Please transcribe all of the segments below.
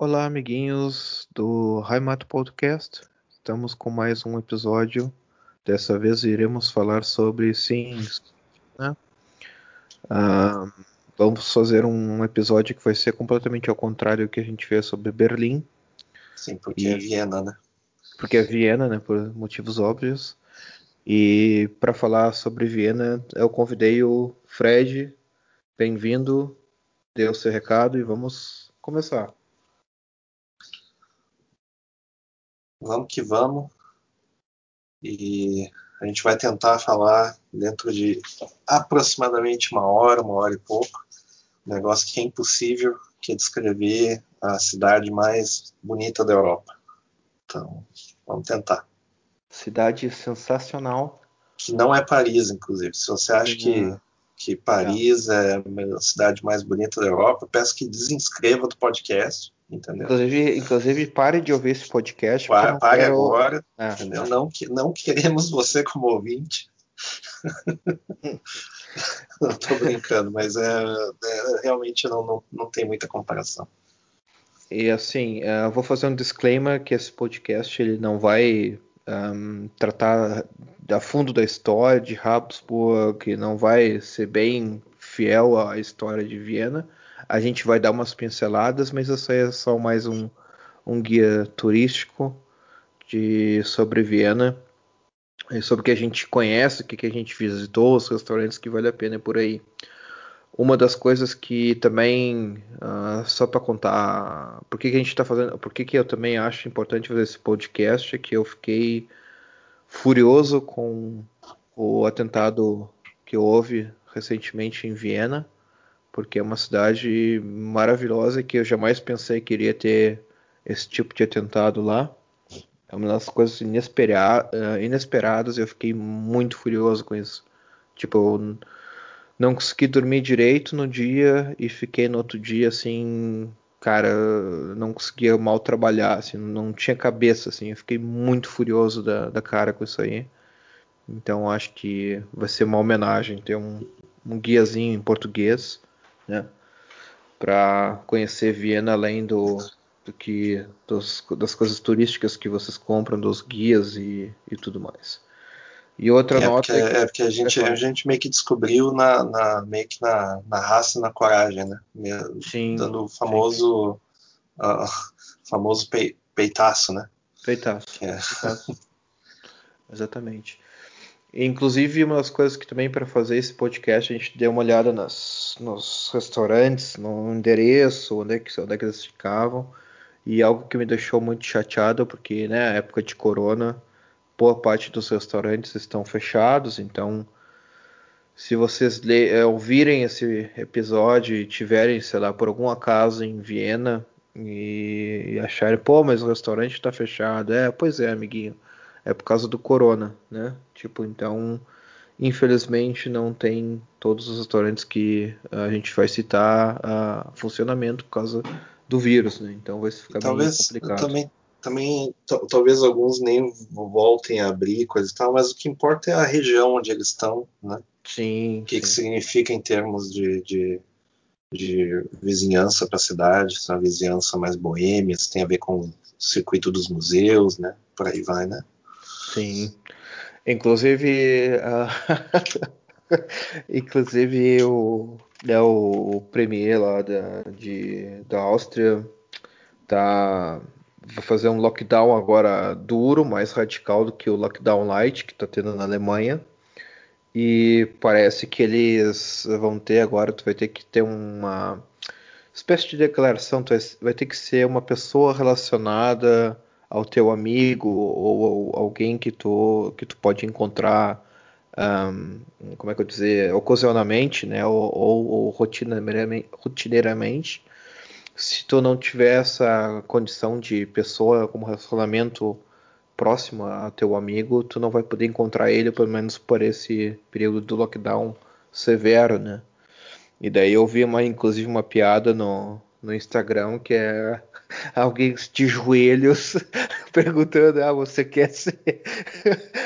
Olá, amiguinhos do Raimato Podcast. Estamos com mais um episódio. Dessa vez iremos falar sobre sims. Né? Ah, vamos fazer um episódio que vai ser completamente ao contrário do que a gente fez sobre Berlim. Sim, porque e... é Viena, né? Porque é Viena, né? Por motivos óbvios. E para falar sobre Viena, eu convidei o Fred. Bem-vindo. Dê o seu recado e vamos começar. Vamos que vamos. E a gente vai tentar falar dentro de aproximadamente uma hora, uma hora e pouco. Um negócio que é impossível, que é descrever a cidade mais bonita da Europa. Então, vamos tentar. Cidade sensacional. Que não é Paris, inclusive. Se você acha que, que Paris é a cidade mais bonita da Europa, peço que desinscreva do podcast Entendeu? Inclusive, inclusive, pare de ouvir esse podcast. Pare, pare quero... agora. É. Entendeu? Não, não queremos você como ouvinte. não estou brincando, mas é, é, realmente não, não, não tem muita comparação. E assim, é, eu vou fazer um disclaimer que esse podcast ele não vai um, tratar a fundo da história de Habsburg, não vai ser bem fiel à história de Viena. A gente vai dar umas pinceladas, mas isso aí é só mais um, um guia turístico de sobre Viena sobre o que a gente conhece, o que, que a gente visitou, os restaurantes que vale a pena por aí. Uma das coisas que também, uh, só para contar, por que, que a gente está fazendo, por que, que eu também acho importante fazer esse podcast, é que eu fiquei furioso com o atentado que houve recentemente em Viena porque é uma cidade maravilhosa que eu jamais pensei que iria ter esse tipo de atentado lá. É uma das coisas inespera uh, inesperadas eu fiquei muito furioso com isso. Tipo, eu não consegui dormir direito no dia e fiquei no outro dia assim, cara, não conseguia mal trabalhar, assim, não tinha cabeça, assim, eu fiquei muito furioso da, da cara com isso aí. Então acho que vai ser uma homenagem ter um, um guiazinho em português né? Para conhecer Viena além do, do que dos, das coisas turísticas que vocês compram, dos guias e, e tudo mais. E outra é nota porque, é, é porque a gente, a gente meio que descobriu na, na meio que na, na raça e na coragem, né? Sim, Dando o famoso uh, famoso pe, peitaço, né? Peitaço. É. peitaço. Exatamente. Inclusive, uma das coisas que também para fazer esse podcast a gente deu uma olhada nas, nos restaurantes, no endereço, onde é, que, onde é que eles ficavam. E algo que me deixou muito chateado, porque né, época de corona, boa parte dos restaurantes estão fechados, então se vocês é, ouvirem esse episódio e tiverem, sei lá, por algum acaso em Viena e, e acharem, pô, mas o restaurante está fechado. É, pois é, amiguinho é por causa do corona, né? Tipo, então, infelizmente não tem todos os restaurantes que a gente vai citar a funcionamento por causa do vírus, né? Então vai ficar talvez, bem complicado. Também, também talvez alguns nem voltem a abrir coisa e tal, mas o que importa é a região onde eles estão, né? Sim. O que, sim. que significa em termos de, de, de vizinhança para a cidade, se é uma vizinhança mais boêmia, se tem a ver com o circuito dos museus, né? Por aí vai, né? Sim. Inclusive, inclusive o, né, o premier lá da, de, da Áustria tá vai fazer um lockdown agora duro, mais radical do que o lockdown light que está tendo na Alemanha. E parece que eles vão ter agora, tu vai ter que ter uma espécie de declaração, vai ter que ser uma pessoa relacionada ao teu amigo ou, ou alguém que tu, que tu pode encontrar, um, como é que eu dizer, ocasionalmente, né, ou, ou, ou rotineiramente, rotineiramente, se tu não tiver essa condição de pessoa como relacionamento próximo a teu amigo, tu não vai poder encontrar ele, pelo menos por esse período do lockdown severo, né? E daí eu vi uma, inclusive uma piada no, no Instagram que é alguém de joelhos perguntando: Ah, você quer ser,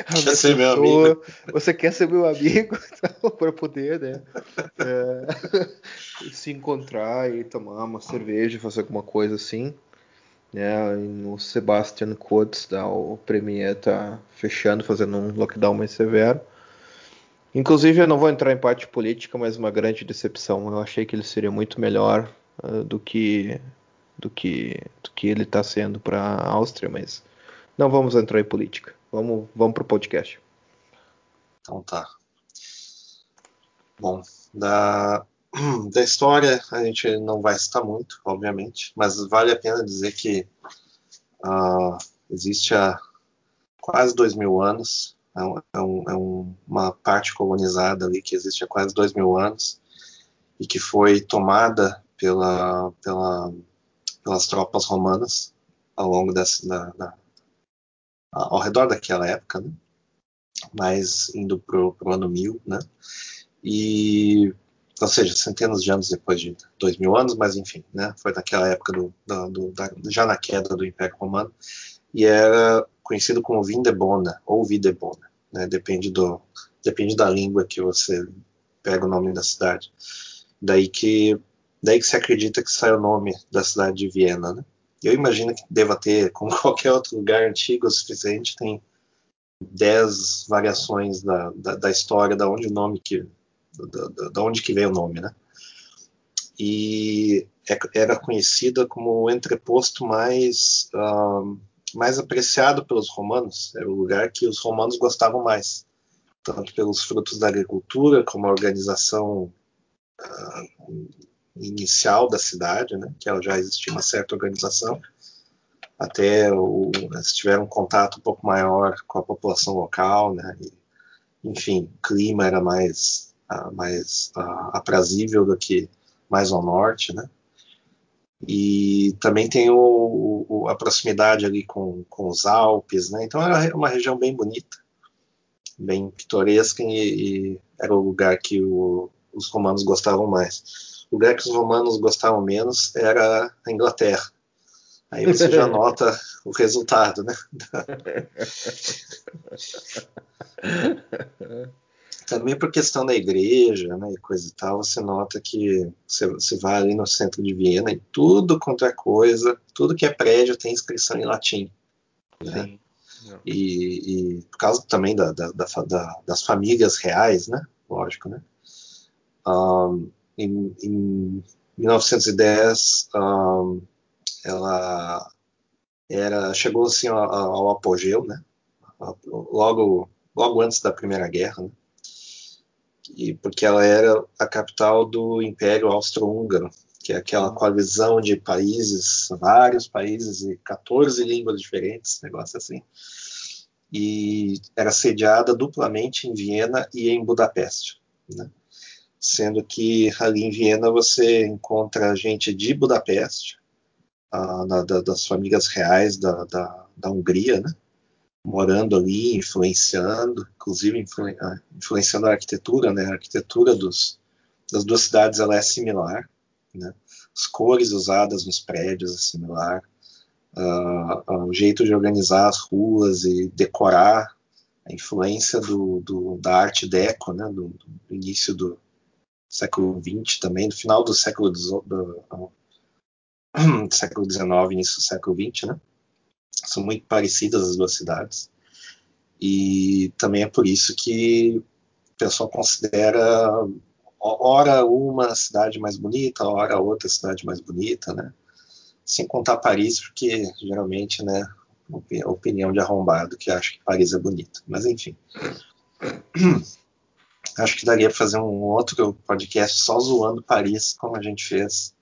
quer ser meu amigo? Você quer ser meu amigo? Então, para poder, né? É, se encontrar e tomar uma cerveja, fazer alguma coisa assim. né? No Sebastian Kurz, da, o Premier está fechando, fazendo um lockdown mais severo. Inclusive, eu não vou entrar em parte política, mas uma grande decepção. Eu achei que ele seria muito melhor uh, do que do que do que ele está sendo para a Áustria, mas não vamos entrar em política. Vamos vamos para o podcast. Então tá. Bom, da da história a gente não vai citar muito, obviamente, mas vale a pena dizer que uh, existe há quase dois mil anos é, um, é, um, é uma parte colonizada ali que existe há quase dois mil anos e que foi tomada pela, pela, pelas tropas romanas ao longo dessa, da, da, ao redor daquela época, né? mas indo para o ano 1000, né? E, ou seja, centenas de anos depois de dois mil anos, mas enfim, né? Foi naquela época do, do, da, já na queda do Império Romano e era conhecido como Vindebona ou Videbona, né? Depende do depende da língua que você pega o nome da cidade. Daí que daí que se acredita que sai o nome da cidade de Viena, né? Eu imagino que deva ter, como qualquer outro lugar antigo o suficiente, tem dez variações da, da, da, história, da onde o nome que da, da onde que veio o nome, né? E é, era conhecida como o entreposto mais uh, mais apreciado pelos romanos, era o lugar que os romanos gostavam mais, tanto pelos frutos da agricultura, como a organização uh, inicial da cidade, né, que já existia uma certa organização, até o, eles tiveram um contato um pouco maior com a população local, né, e, enfim, o clima era mais, uh, mais uh, aprazível do que mais ao norte, né, e também tem o, o, a proximidade ali com, com os Alpes, né? Então era uma região bem bonita, bem pitoresca e, e era o lugar que o, os romanos gostavam mais. O lugar que os romanos gostavam menos era a Inglaterra. Aí você já nota o resultado, né? também por questão da igreja, né, e coisa e tal, você nota que você, você vai ali no centro de Viena e tudo quanto é coisa, tudo que é prédio tem inscrição em latim. Né? E, e, por causa também da, da, da, das famílias reais, né? Lógico, né? Um, em, em 1910, um, ela era chegou assim ao, ao apogeu, né? Logo, logo antes da Primeira Guerra, né? e porque ela era a capital do Império Austro-Húngaro, que é aquela uhum. coalizão de países, vários países e 14 línguas diferentes, negócio assim. E era sediada duplamente em Viena e em Budapeste, né? Sendo que ali em Viena você encontra gente de Budapeste, uh, na, da, das famílias reais da, da, da Hungria, né? morando ali, influenciando, inclusive influ, ah, influenciando a arquitetura, né? A arquitetura dos, das duas cidades ela é similar, né? As cores usadas nos prédios é similar, uh, o jeito de organizar as ruas e decorar, a influência do, do da arte deco, né? Do, do, início do século XX também, do final do século do, do século XIX, início do século XX, né? são muito parecidas as duas cidades. E também é por isso que o pessoal considera ora uma cidade mais bonita, ora outra cidade mais bonita, né? Sem contar Paris, porque geralmente, né, opinião de arrombado que acha que Paris é bonito. Mas enfim. Acho que daria para fazer um outro podcast só zoando Paris, como a gente fez,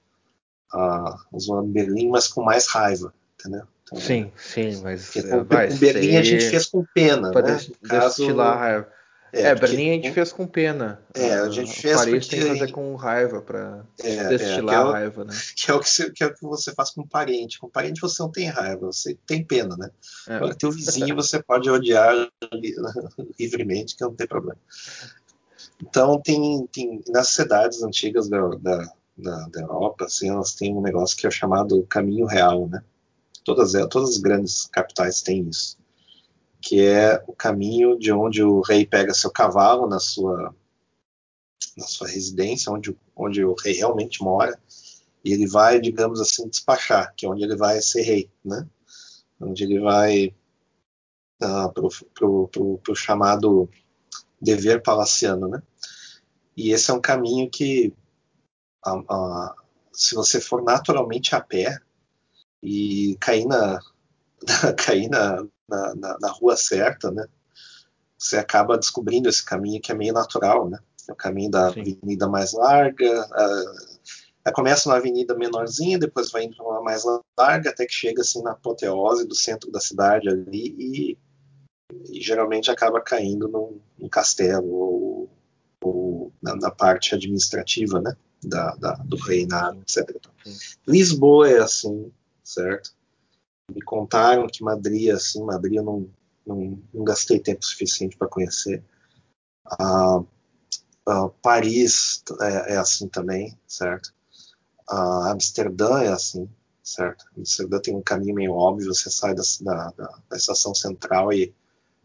uh, zoando Berlim, mas com mais raiva, entendeu? Sim, sim, mas porque, é, vai, Berlim a gente fez com pena, né? Destilar raiva. É, é Berlim a gente fez com pena. É, a gente fez Paris porque... tem que fazer com raiva para é, destilar é, é raiva, né? Que é, o que, você, que é o que você faz com parente. Com parente você não tem raiva, você tem pena, né? É. Agora, teu vizinho você pode odiar livremente, que não tem problema. Então, tem, tem nas cidades antigas da, da, da, da Europa, assim, elas têm um negócio que é chamado caminho real, né? Todas, todas as grandes capitais têm isso, que é o caminho de onde o rei pega seu cavalo na sua na sua residência, onde, onde o rei realmente mora, e ele vai, digamos assim, despachar, que é onde ele vai ser rei, né? Onde ele vai uh, pro, pro chamado dever palaciano, né? E esse é um caminho que, uh, uh, se você for naturalmente a pé e cair na, cair na, na, na, na rua certa, né? Você acaba descobrindo esse caminho que é meio natural, né? É o caminho da Sim. avenida mais larga. Uh, começa na avenida menorzinha, depois vai indo para uma mais larga, até que chega assim na apoteose do centro da cidade ali e, e geralmente acaba caindo num, num castelo ou, ou na, na, parte administrativa, né? Da, da do reinado, etc. Lisboa é assim, certo? Me contaram que Madrid, assim, Madrid eu não, não, não gastei tempo suficiente para conhecer. Uh, uh, Paris é, é, assim também, certo? Uh, Amsterdã é assim, certo? Amsterdã tem um caminho meio óbvio, você sai da, da, da estação central e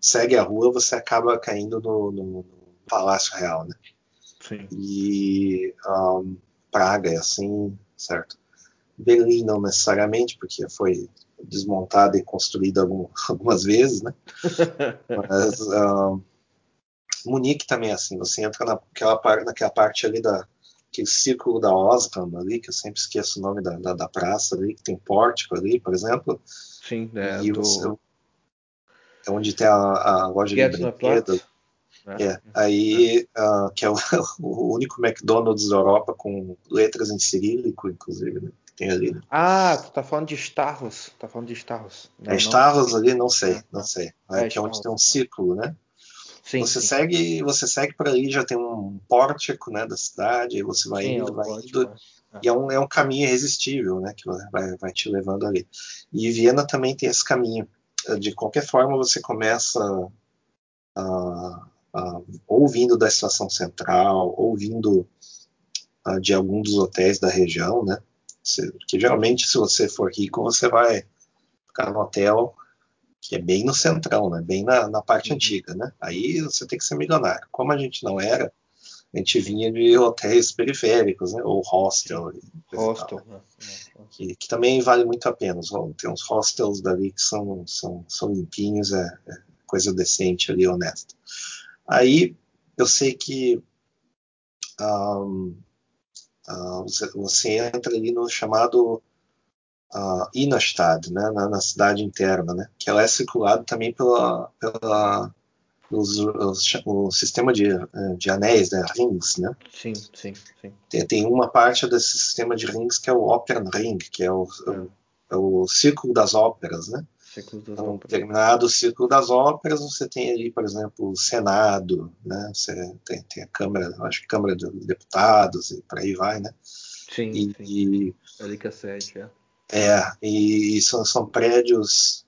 segue a rua, você acaba caindo no, no, Palácio Real, né? Sim. E um, Praga é assim, certo? Berlim não necessariamente, porque foi desmontada e construída algum, algumas vezes, né? Mas uh, Munique também é assim, você entra naquela, naquela parte ali da aquele círculo da Osram ali, que eu sempre esqueço o nome da, da, da praça ali, que tem pórtico ali, por exemplo. Sim, é, e do... você, é onde tem a, a loja de brinquedos. É. é. Aí, uh, que é o, o, único McDonald's da Europa com letras em cirílico, inclusive, né? tem ali. Né? Ah, tu tá falando de Starros. Tá falando de Starros. Não, é Starros ali? Não sei, é, não sei. É, que é onde tem um círculo, né? Sim, você sim. segue, você segue por ali, já tem um pórtico, né, da cidade, aí você vai sim, indo, é vai pórtico, indo, é. e é um, é um caminho irresistível, né, que vai, vai te levando ali. E Viena também tem esse caminho. De qualquer forma, você começa uh, uh, ouvindo da estação central, ouvindo uh, de algum dos hotéis da região, né, porque geralmente, se você for rico, você vai ficar no hotel que é bem no centrão, né? Bem na, na parte uhum. antiga, né? Aí você tem que ser milionário. Como a gente não era, a gente vinha de hotéis periféricos, né? Ou hostel. Hostel, né? que, que, também vale muito a pena. Tem uns hostels dali que são, são, são limpinhos, é, é coisa decente ali, honesta. Aí eu sei que um, uh, você, você, entra ali no chamado uh, Innenstadt, né, na, na, cidade interna, né, que ela é circulada também pela, pela os, os, o sistema de, de anéis, né, rings, né? Sim, sim, sim. Tem, tem, uma parte desse sistema de rings que é o Opernring, que é o, é. o, o círculo das óperas, né? Então, óperas. determinado círculo das óperas, você tem ali, por exemplo, o Senado, né? Você tem, tem a Câmara, acho que Câmara de Deputados e por aí vai, né? Sim, e, sim. E, ali que é sede, é. É, e são, são prédios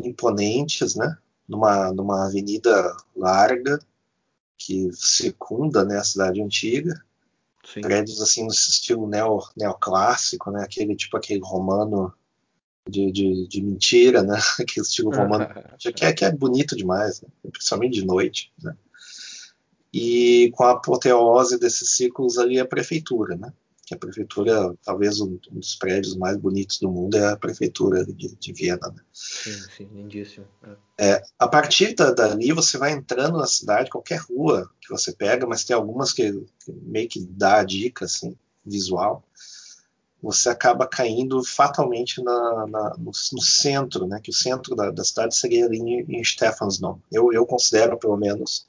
imponentes, né? Numa, numa avenida larga que circunda né, a cidade antiga. Sim. Prédios assim no estilo neo, neoclássico, né? Aquele tipo aquele romano de, de, de mentira, né? Aquele estilo romano que, é, que é bonito demais, né? principalmente de noite, né? E com a apoteose desses ciclos ali a prefeitura, né? Que a prefeitura, talvez um, um, dos prédios mais bonitos do mundo é a prefeitura de, de Viena. Né? Sim, sim, lindíssimo. É. É, a partir da, dali você vai entrando na cidade, qualquer rua que você pega, mas tem algumas que, que meio que dá a dica assim, visual. Você acaba caindo fatalmente na, na, no, no, centro, né? Que o centro da, da cidade seria ali em, em Stephansdom. Eu, eu considero, pelo menos,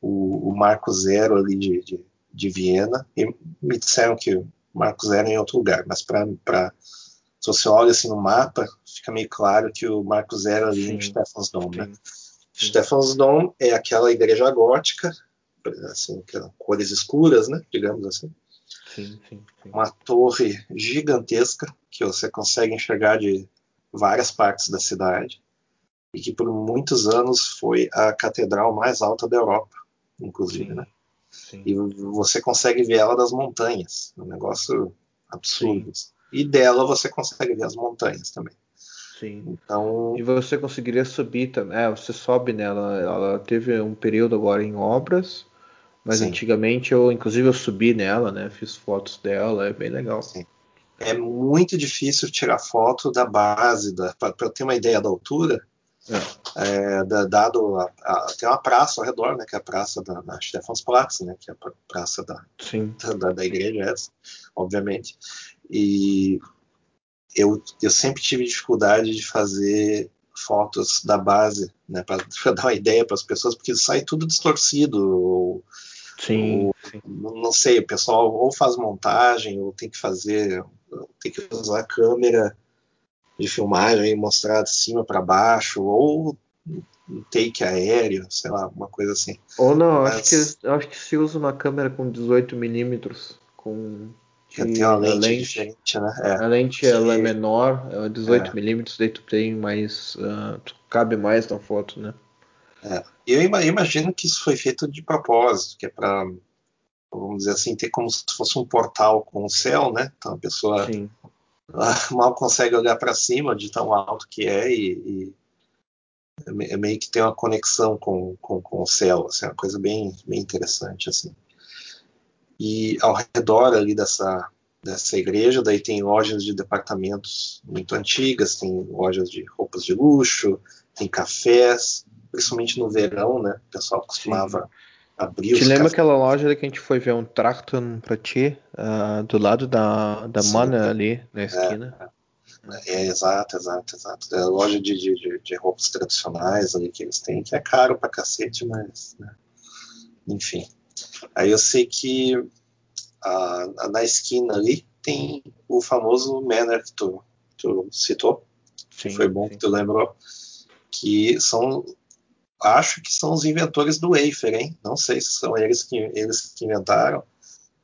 o, o marco zero ali de, de de Viena e me disseram que o Marcos era em outro lugar, mas para se você olha assim no mapa, fica meio claro que o Marcos era ali em Stephansdom, né? Stephansdom é aquela igreja gótica, assim, cores escuras, né, digamos assim. Sim, sim, sim. Uma torre gigantesca que você consegue enxergar de várias partes da cidade e que por muitos anos foi a catedral mais alta da Europa, inclusive, né? Sim. E você consegue ver ela das montanhas. É um negócio absurdo. Sim. E dela você consegue ver as montanhas também. Sim. Então... E você conseguiria subir também. É, você sobe nela. Ela teve um período agora em obras. Mas Sim. antigamente eu, inclusive, eu subi nela, né? Fiz fotos dela, é bem legal. Sim. é muito difícil tirar foto da base, para ter uma ideia da altura, é. É, dado a, a, tem uma praça ao redor, né, que é a praça da, da Stephansplatz, né, que é a praça da, da, da, igreja essa, obviamente. E eu, eu sempre tive dificuldade de fazer fotos da base, né, para dar uma ideia para as pessoas, porque sai tudo distorcido. Ou, sim, ou, sim, Não sei, o pessoal ou faz montagem, ou tem que fazer, tem que usar a câmera de filmagem mostrar de cima para baixo, ou um take aéreo, sei lá, uma coisa assim. Ou não, Mas... acho, que, acho que se usa uma câmera com 18mm, com tem uma lente, lente, diferente, né? É. A lente ela é menor, é 18mm, é. daí tu tem mais. Uh, tu cabe mais na foto, né? É. Eu imagino que isso foi feito de propósito, que é para, vamos dizer assim, ter como se fosse um portal com o céu, né? Então a pessoa Sim. mal consegue olhar para cima de tão alto que é e, e é meio que tem uma conexão com, com, com o céu, assim, uma coisa bem, bem interessante assim. E ao redor ali dessa, dessa igreja, daí tem lojas de departamentos muito antigas, tem lojas de roupas de luxo, tem cafés, principalmente no verão, né? O pessoal costumava Sim. Te lembra aquela loja que a gente foi ver um Tracton pra ti, uh, do lado da, da Mana ali, na esquina? É, é, exato, exato, exato. É a loja de, de, de, roupas tradicionais ali que eles têm, que é caro pra cacete, mas. Né? Enfim. Aí eu sei que a, na esquina ali tem o famoso Manor que tu, tu citou. Sim, foi bom sim. que tu lembrou. Que são. Acho que são os inventores do wafer, hein? Não sei se são eles que, eles que inventaram,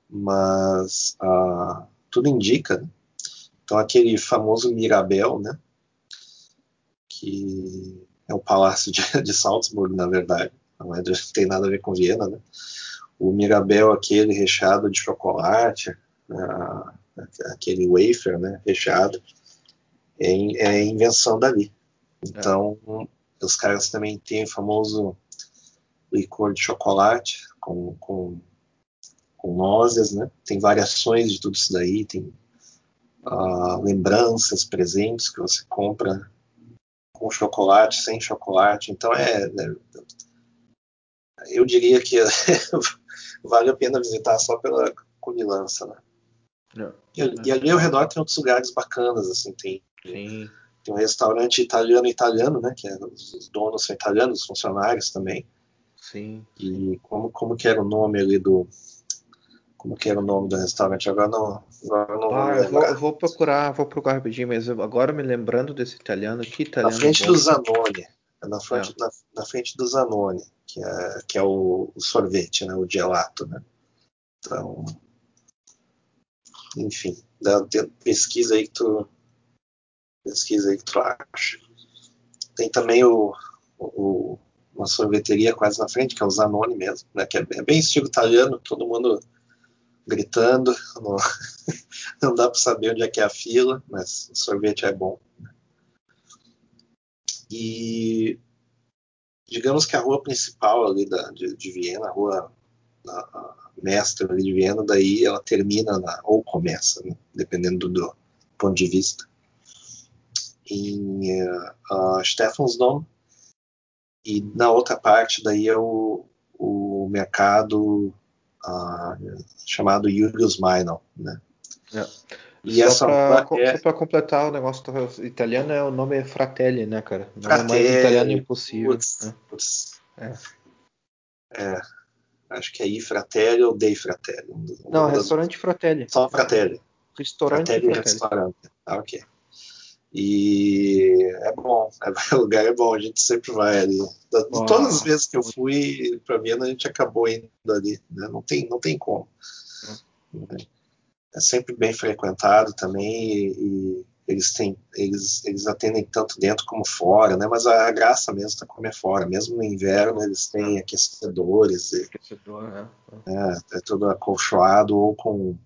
mas uh, tudo indica. Né? Então, aquele famoso Mirabel, né? Que é o palácio de, de Salzburg, na verdade. Não, é, tem nada a ver com Viena, né? o Mirabel aquele recheado de chocolate, uh, aquele wafer, né, recheado, é, é invenção dali. Então, é. Os caras também têm o famoso licor de chocolate com, com, com nozes, né? Tem variações de tudo isso daí, tem uh, lembranças, presentes que você compra com chocolate, sem chocolate. Então, é, é eu diria que vale a pena visitar só pela cumilança, né? Não, e, e, ali ao redor tem outros lugares bacanas, assim, tem, Sim. Tem um restaurante italiano italiano, né? Que é, os donos são italianos, os funcionários também. Sim. E como, como que era o nome ali do. Como que era o nome do restaurante? Agora não. Agora não ah, eu vou, eu vou, procurar, vou procurar rapidinho, mas agora me lembrando desse italiano, que italiano. Na frente bom. do Zanoni. É na frente, é. Na, na frente do Zanoni que é, que é o, o, sorvete, né, o gelato, né? Então, enfim, dá, pesquisa aí que tu pesquisa aí que tu acha. Tem também o, o uma sorveteria quase na frente, que é o Zanoni mesmo, né, que é, é bem estilo italiano, todo mundo gritando, não, não dá para saber onde é que é a fila, mas o sorvete é bom. E digamos que a rua principal ali da, de, de Viena, a rua a, a mestra ali de Viena, daí ela termina na, ou começa, né, dependendo do, do, ponto de vista, em uh, Stephansdom, e na outra parte daí é o, o mercado uh, chamado Julius Meinl, né? É. E só essa pra, é... Só para completar o negócio italiano, é o nome é Fratelli, né, cara? Não Fratelli, é italiano impossível. Putz, né? putz. É. é. Acho que é I Fratelli ou Dei Fratelli. Não, restaurante Fratelli. Só Fratelli. Restaurante Fratelli. Fratelli. restaurante. Ah, ok. E é bom, o lugar é bom, a gente sempre vai ali. Todas as vezes que eu fui para Viena, a gente acabou indo ali, né? não, tem, não tem como. É sempre bem frequentado também e, e, eles têm eles, eles atendem tanto dentro como fora, né? Mas a, graça mesmo está comer fora. Mesmo no inverno eles têm aquecedores. E, Aquecedor, né? É, é tudo acolchoado ou com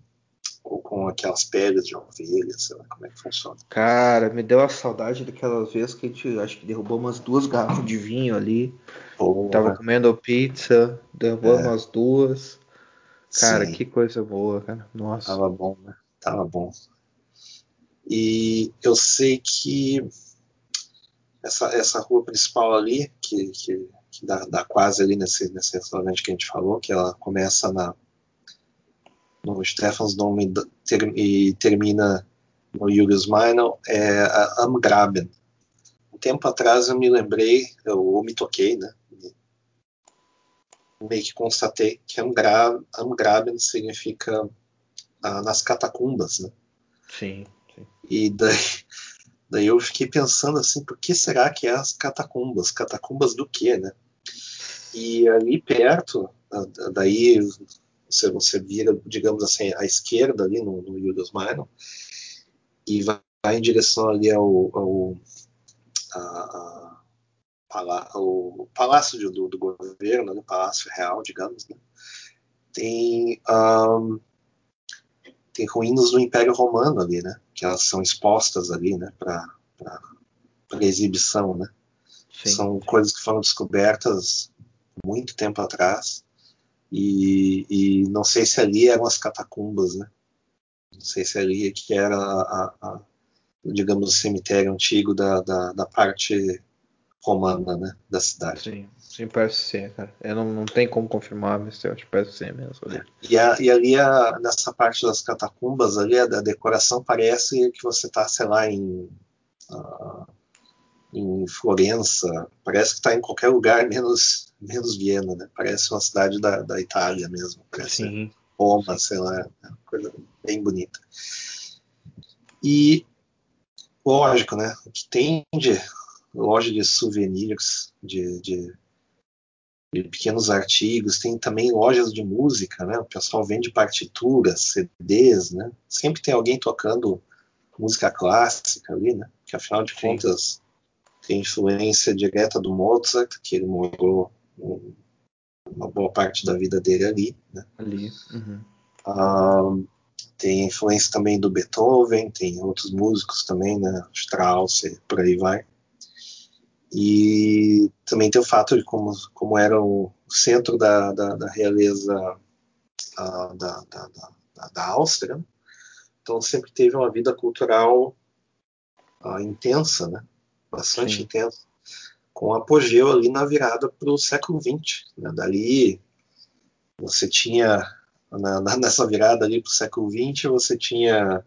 ou com aquelas peles de ovelha, sei lá como é que funciona. Cara, me deu a saudade daquelas vezes que a gente acho que derrubou umas duas garrafas de vinho ali. Porra. Tava comendo pizza, derrubou é. umas duas. Cara, Sim. que coisa boa, cara. Nossa. Tava bom, né? Tava bom. E eu sei que essa, essa rua principal ali, que, que, que dá, dá, quase ali nesse, nesse restaurante que a gente falou, que ela começa na, no Stephansdom e, ter, e termina no Julius Meinl, é a Amgraben. Um tempo atrás eu me lembrei, eu, eu me toquei, né? Meio que constatei que Amgra, Amgraben significa ah, nas catacumbas, né? Sim, sim. E daí Daí eu fiquei pensando assim, por que será que é as catacumbas? Catacumbas do quê, né? E ali perto, daí você, você vira, digamos assim, à esquerda ali no, no Julius Minor e vai, vai, em direção ali ao, ao a, a, o palácio do, do governo, né, palácio real, digamos, né? tem um, tem ruínas do Império Romano ali, né? Que elas são expostas ali, né? Para exibição, né? Sim. São coisas que foram descobertas muito tempo atrás e, e, não sei se ali eram as catacumbas, né? Não sei se ali que era, a, a, digamos, o cemitério antigo da, da, da parte romana, né? Da cidade. Sim. Sim, parece ser, cara. Eu não, não tem como confirmar, mas eu acho que parece ser mesmo. Ali. E, a, e ali, a, nessa parte das catacumbas, ali, a, decoração parece que você está, sei lá, em, uh, em Florença. Parece que está em qualquer lugar menos, menos Viena, né? Parece uma cidade da, da Itália mesmo. Parece Sim. Roma, sei lá. É uma coisa bem bonita. E, lógico, né? O que tem de loja de souvenirs, de, de pequenos artigos, tem também lojas de música, né? O pessoal vende partituras, CDs, né? Sempre tem alguém tocando música clássica ali, né? Que afinal de Sim. contas tem influência direta do Mozart, que ele morou uma boa parte da vida dele ali, né? Ali. Uhum. Ah, tem influência também do Beethoven, tem outros músicos também, né? Strauss, por aí vai. E também tem o fato de como, como era o centro da, da, da realeza da, da, da, da, Áustria, então sempre teve uma vida cultural uh, intensa, né? bastante Sim. intensa, com apogeu ali na virada para o século XX. Né? Dali você tinha, na, nessa virada ali para o século XX, você tinha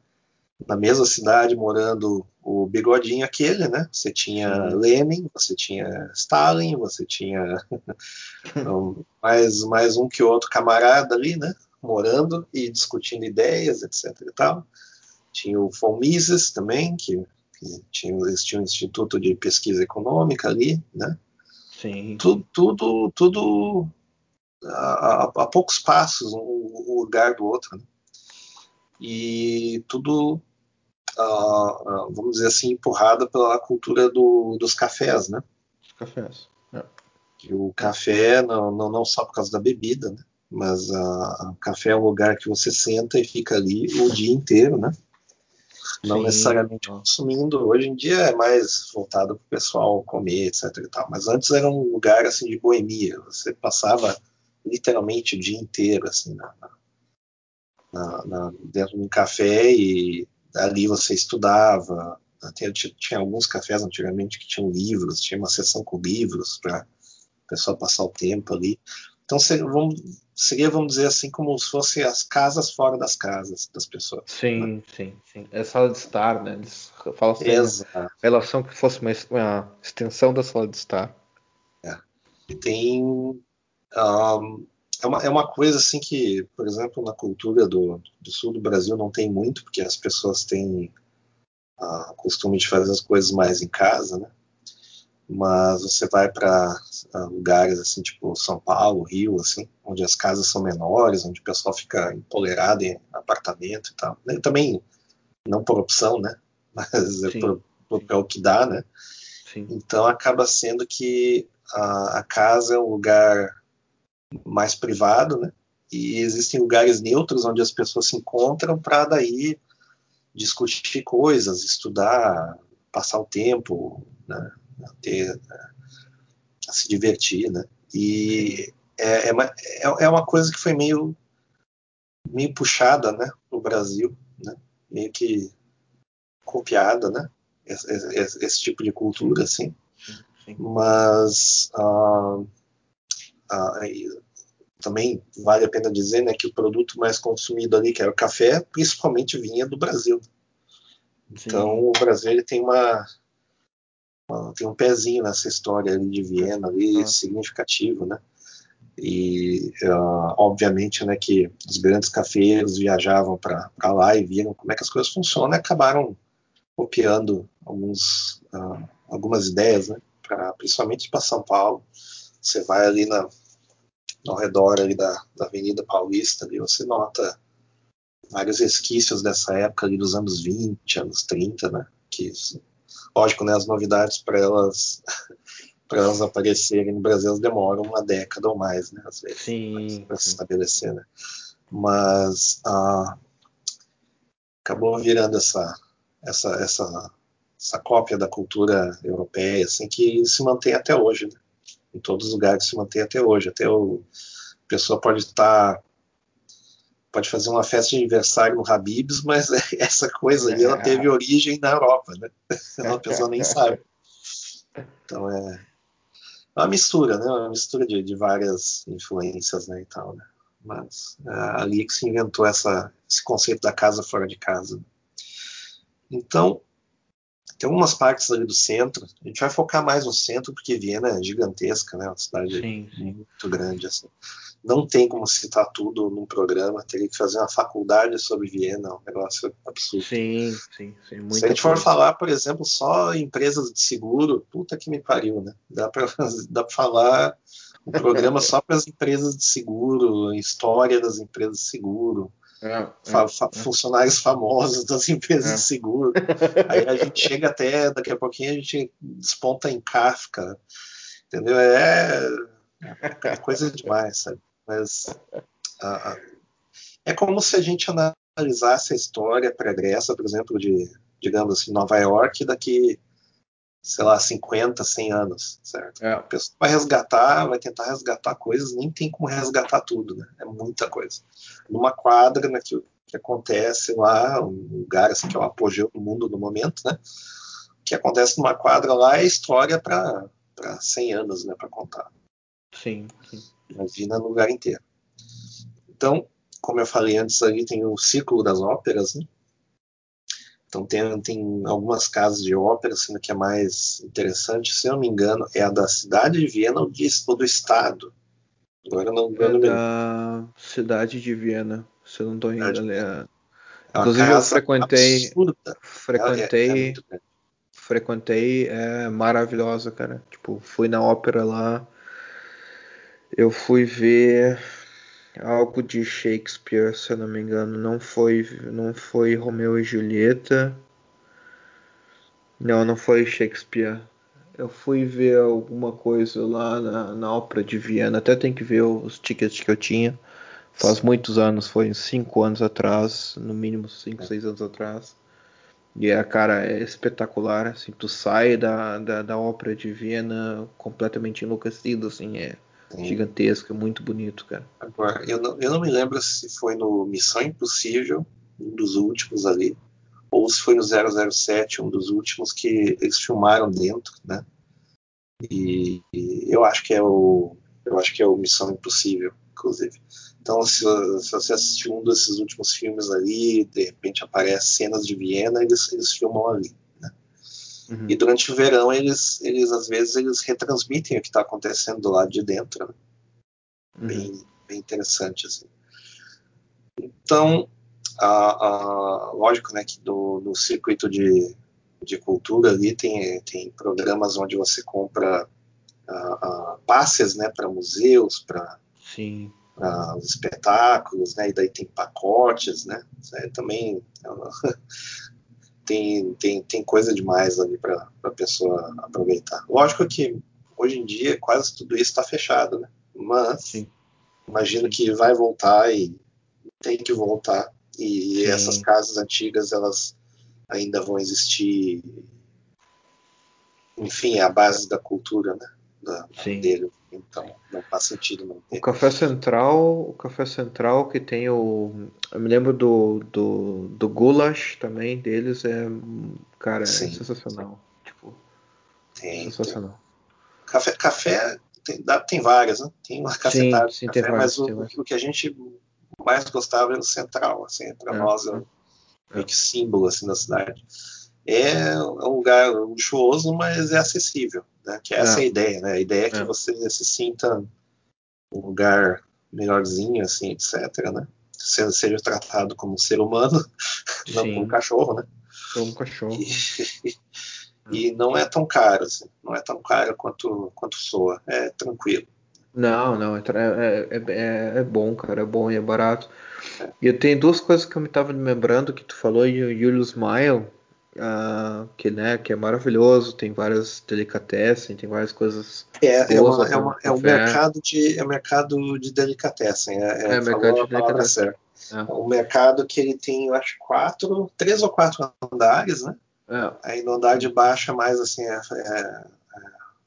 na mesma cidade morando o bigodinho aquele, né? Você tinha Sim. Lenin, você tinha Stalin, você tinha então, mais, mais um que outro camarada ali, né? Morando e discutindo ideias, etc e tal. Tinha o von Mises também, que, que tinha, eles tinham um instituto de pesquisa econômica ali, né? Sim. Tudo, tudo, tudo a, a, a poucos passos um, um lugar do outro, né? E tudo uh, vamos dizer assim, empurrada pela cultura do, dos cafés, né? Os cafés. É. Que o café, não, não, não, só por causa da bebida, né? Mas o café é um lugar que você senta e fica ali o dia inteiro, né? Não Sim. necessariamente consumindo. Hoje em dia é mais voltado para o pessoal comer, etc. E tal. Mas antes era um lugar assim de boemia. Você passava literalmente o dia inteiro assim na, na, na, dentro de um café e ali você estudava. Tinha, tinha, alguns cafés antigamente que tinham livros, tinha uma sessão com livros para o pessoal passar o tempo ali. Então seria vamos, seria, vamos dizer assim, como se fossem as casas fora das casas das pessoas. Sim, né? sim, sim. É sala de estar, né? Eles falam assim, Exato. relação que fosse uma, uma, extensão da sala de estar. É. E tem um, é uma, é uma coisa assim que, por exemplo, na cultura do, do sul do Brasil não tem muito, porque as pessoas têm o costume de fazer as coisas mais em casa, né? Mas você vai para lugares assim, tipo São Paulo, Rio, assim, onde as casas são menores, onde o pessoal fica empolerado em apartamento e tal. E também não por opção, né? Mas é, por, por, é o que dá, né? Sim. Então acaba sendo que a, a casa é um lugar mais privado, né? E existem lugares neutros onde as pessoas se encontram para daí discutir coisas, estudar, passar o tempo, né? Ter, né? se divertir, né? E é, é, uma, é, é uma coisa que foi meio meio puxada, né, no Brasil, né? Meio que copiada, né? Esse, esse, esse tipo de cultura, assim. Sim. Mas uh, uh, também vale a pena dizer né, que o produto mais consumido ali, que era o café, principalmente vinha do Brasil. Sim. Então o Brasil ele tem uma, tem um pezinho nessa história ali de Viena ali, ah. significativo, né? E uh, obviamente né, que os grandes cafeiros viajavam para lá e viram como é que as coisas funcionam e acabaram copiando alguns, uh, algumas ideias, né, pra, principalmente para São Paulo. Você vai ali na, ao redor ali da, da Avenida Paulista, ali você nota vários resquícios dessa época ali dos anos 20, anos 30, né? Que, lógico, né, as novidades para elas para elas aparecerem no Brasil demoram uma década ou mais, né? Às vezes, para se estabelecer, né? Mas ah, acabou virando essa, essa, essa, essa cópia da cultura europeia, assim, que se mantém até hoje, né? Em todos os lugares se mantém até hoje. Até o a pessoa pode estar pode fazer uma festa de aniversário no Habib's, mas essa coisa ali ela teve origem na Europa, né? A pessoa nem sabe. Então é, uma mistura, né? Uma mistura de, de várias influências, né, e tal, né? Mas é ali que se inventou essa, esse conceito da casa fora de casa. Então, tem algumas partes ali do centro. A gente vai focar mais no centro porque Viena é gigantesca, né? Uma cidade sim, sim. muito grande assim não tem como citar tudo num programa, teria que fazer uma faculdade sobre Viena, um negócio absurdo. Sim, sim, sim. Se a gente for falar, por exemplo, só empresas de seguro, puta que me pariu, né? Dá para dá pra falar um programa só para as empresas de seguro, história das empresas de seguro. É, fa é, é. funcionários famosos das empresas é. de seguro. Aí a gente chega até, daqui a pouquinho a gente desponta em Kafka, entendeu? É, é coisa demais, sabe? Mas é como se a gente analisasse a história pregressa, por exemplo, de, digamos assim, Nova York daqui, sei lá, 50, 100 anos, certo? É. A pessoa vai resgatar, vai tentar resgatar coisas, nem tem como resgatar tudo, né? É muita coisa. Numa quadra, né, que, que acontece lá, um lugar assim, que é o apogeu do mundo no momento, né? Que acontece numa quadra lá é história para 100 anos, né, para contar. Sim, sim. Imagina no lugar inteiro. Então, como eu falei antes, ali tem o ciclo das óperas, né? Então tem, tem algumas casas de ópera, sendo que é mais interessante, se eu não me engano, é a da cidade de Viena ou, de, ou do estado. Agora não é da cidade de Viena, se eu não estou enganando. É... é Inclusive eu frequentei, absurda. frequentei, é, é frequentei, é maravilhosa, cara. Tipo, fui na ópera lá, eu fui ver algo de Shakespeare, se eu não me engano. Não foi, não foi Romeu e Julieta. Não, não foi Shakespeare. Eu fui ver alguma coisa lá na, na ópera de Viena. Até tem que ver os tickets que eu tinha. Faz muitos anos, foi cinco anos atrás, no mínimo cinco, seis anos atrás. E é, cara, é espetacular, assim, tu sai da, da, da ópera de Viena completamente enlouquecido, assim, é Sim. gigantesca, muito bonito, cara. Agora, eu não, eu não me lembro se foi no Missão Impossível, um dos últimos ali, ou se foi no 007, um dos últimos que eles filmaram dentro, né? E, e eu acho que é o eu acho que é o Missão Impossível, inclusive. Então, se, se, você assistiu um desses últimos filmes ali, de repente aparece cenas de Viena, eles, eles filmam ali. Uhum. E durante o verão eles, eles às vezes eles retransmitem o que está acontecendo do lado de dentro. Né? Uhum. Bem, bem interessante assim. Então, a, a, lógico, né, que do, do circuito de, de cultura ali tem, tem programas onde você compra a, passes, né, para museus, para os espetáculos, né, e daí tem pacotes, né, também é tem, tem, tem coisa demais ali para a pessoa aproveitar. Lógico que hoje em dia quase tudo isso está fechado, né? Mas Sim. imagino Sim. que vai voltar e tem que voltar. E Sim. essas casas antigas elas ainda vão existir. Enfim, é a base da cultura, né? Da, dele. Então não faz sentido não ter. O Café Central, o Café Central que tem o. Eu me lembro do, do, do Gulash também deles, é. Cara, é Sim. sensacional. Tipo. Tem, sensacional. Tem. Café, café tem, tem várias, né? Tem uma cafetada sim, sim, café, várias, mas o, o, que a gente mais gostava era o Central, assim, para é, nós é, é. meio que símbolo assim, da cidade. É um lugar luxuoso, mas é acessível, né? Que é essa é. a ideia, né? A ideia é que é. você se sinta um lugar melhorzinho, assim, etc, né? Seja, seja tratado como um ser humano, não como um cachorro, né? Como um cachorro. E, e não é tão caro, assim, não é tão caro quanto, quanto soa, é tranquilo. Não, não, é, é, é, é bom, cara, é bom e é barato. E eu tenho duas coisas que eu me estava lembrando que tu falou em Julius Smile, uh, que, né, que é maravilhoso, tem várias delicatessen, tem várias coisas. É, é, uma, é, uma, é, um mercado de, é um mercado de delicatessen, é, é, é mercado de delicatessen. É. um mercado que ele tem, eu acho, quatro, três ou quatro andares, né? É. Aí no andar de baixo é mais assim, é, é, é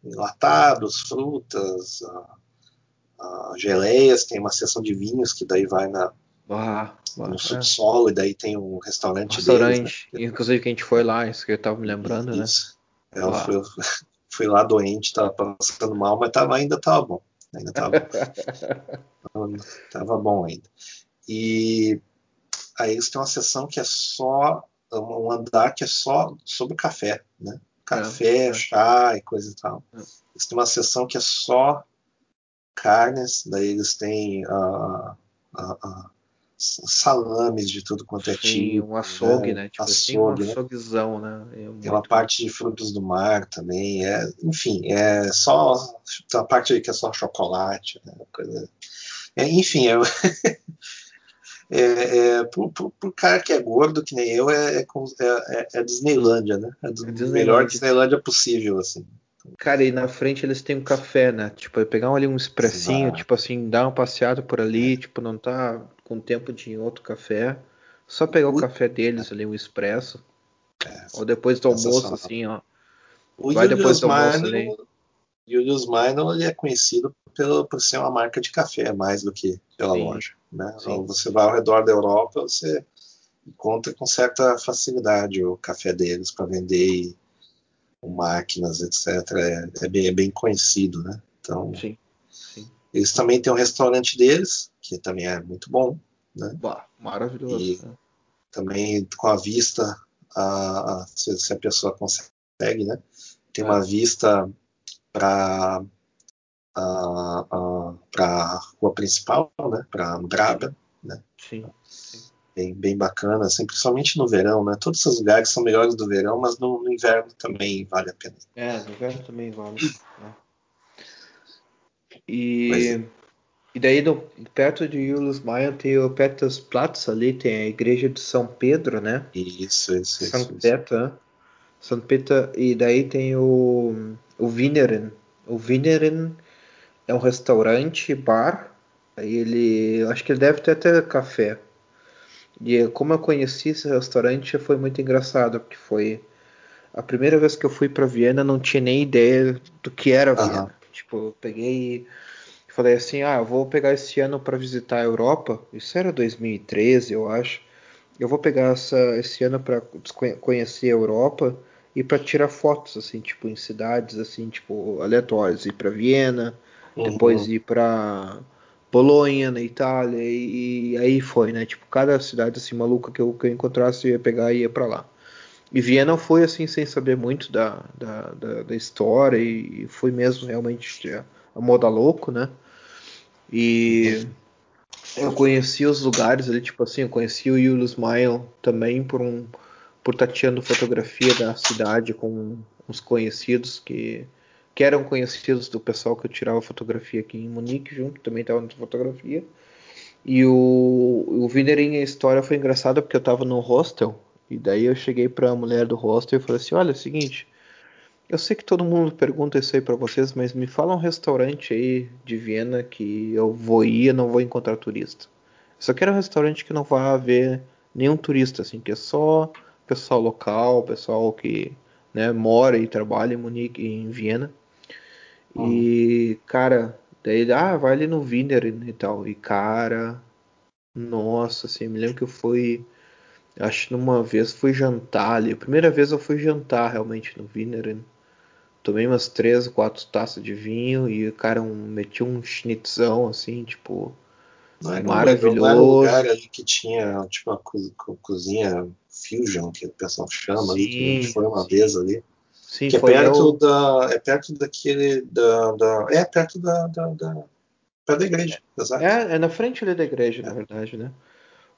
enlatados, frutas, uh, uh, geleias, tem uma seção de vinhos que daí vai na, ah, no subsolo e daí tem um restaurante, restaurante deles, né? inclusive que a gente foi lá, isso que eu tava me lembrando, né? isso. né? Eu fui, fui, lá doente, tava passando mal, mas tava, ainda tava bom. Ainda tava bom. tava bom ainda. E aí eles têm uma sessão que é só um andar que é só sobre café, né? Café, é, é. chá e coisa e tal. É. Eles têm uma sessão que é só carnes, daí eles têm uh, uh, salames de tudo quanto é tipo. um açougue, né? né? Tipo, açougue, um né? açouguezão, né? É tem uma parte de frutos do mar também. É, enfim, é só a parte aí que é só chocolate, né? Coisa, é, enfim, é, é, é pro, pro, pro, cara que é gordo, que nem eu, é, é, é, é Disneylândia, né? É do é melhor Disneylândia possível, assim. Cara, e na frente eles têm um café, né? Tipo, pegar ali um expressinho, Exato. tipo assim, dar uma passeada por ali, é. tipo, não tá com tempo de ir em outro café. Só pegar o, o café deles ali, um expresso. É, ou depois do almoço, assim, ó. O Vai depois do almoço ali. Julius Minor ele é conhecido pelo, por ser uma marca de café mais do que pela Sim. loja. Né? Então, você vai ao redor da Europa, você encontra com certa facilidade o café deles para vender e, máquinas, etc. É, é, bem, é, bem, conhecido, né? Então, Sim. Sim. eles também têm um restaurante deles, que também é muito bom, né? Bah, maravilhoso. E né? também com a vista, a, a, se, se, a pessoa consegue, né? Tem é. uma vista para para a rua principal, né, para Andrada, né? Sim. Bem, bem bacana, assim, principalmente no verão, né? Todos esses lugares são melhores do verão, mas no, no inverno também vale a pena. É, no inverno também vale. Né? E, é. e daí no, perto de Julius Maia tem o Petersplatz ali, tem a igreja de São Pedro, né? Isso, isso, São isso. Peter, isso. São Peter, e daí tem o, o Wieneren. O Wieneren é um restaurante, bar. Ele, acho que ele deve ter até café. E como eu conheci esse restaurante, foi muito engraçado, porque foi a primeira vez que eu fui para Viena, não tinha nem ideia do que era Viena. Uhum. Tipo, eu peguei e falei assim: "Ah, eu vou pegar esse ano para visitar a Europa". Isso era 2013, eu acho. Eu vou pegar essa, esse ano para conhecer a Europa e para tirar fotos assim, tipo em cidades assim, tipo aleatórias, ir para Viena, uhum. depois ir para Bolonha, na Itália, e, e, aí foi, né? Tipo, cada cidade assim maluca que eu, que eu encontrasse eu ia pegar e ia para lá. E Viena foi assim, sem saber muito da, da, da, da história, e, foi mesmo realmente a moda louco, né? E eu conheci os lugares ali, tipo assim, eu conheci o Julius Mail também por um por estar tirando fotografia da cidade com uns conhecidos que que eram conhecidos do pessoal que eu tirava fotografia aqui em Munique junto, também estava na fotografia. E o, o Vineirinho, a história foi engraçada porque eu estava no hostel, e daí eu cheguei para a mulher do hostel e falei assim: Olha, é o seguinte, eu sei que todo mundo pergunta isso aí para vocês, mas me fala um restaurante aí de Viena que eu vou ir e não vou encontrar turista. Eu só quero um restaurante que não vá haver nenhum turista, assim, que é só pessoal local, pessoal que né, mora e trabalha em Munique, em Viena. E, cara, daí ele, ah, vai ali no Wiener e tal. E, cara, nossa, assim, me lembro que eu fui, acho que numa vez fui jantar ali. A primeira vez eu fui jantar realmente no Wiener. Tomei umas três, quatro taças de vinho e, cara, um, meti um schnitzão, assim, tipo, Não era, um, maravilhoso. não era um lugar ali que tinha, tipo, uma co- co- cozinha fusion, que o pessoal chama ali, que a gente Sim, foi uma sim. vez ali. Sim, Que é perto eu. da. É perto daquele. Da, da- é perto da, da, da. Perto da igreja, exato. É, é na frente ali da igreja, na verdade, né?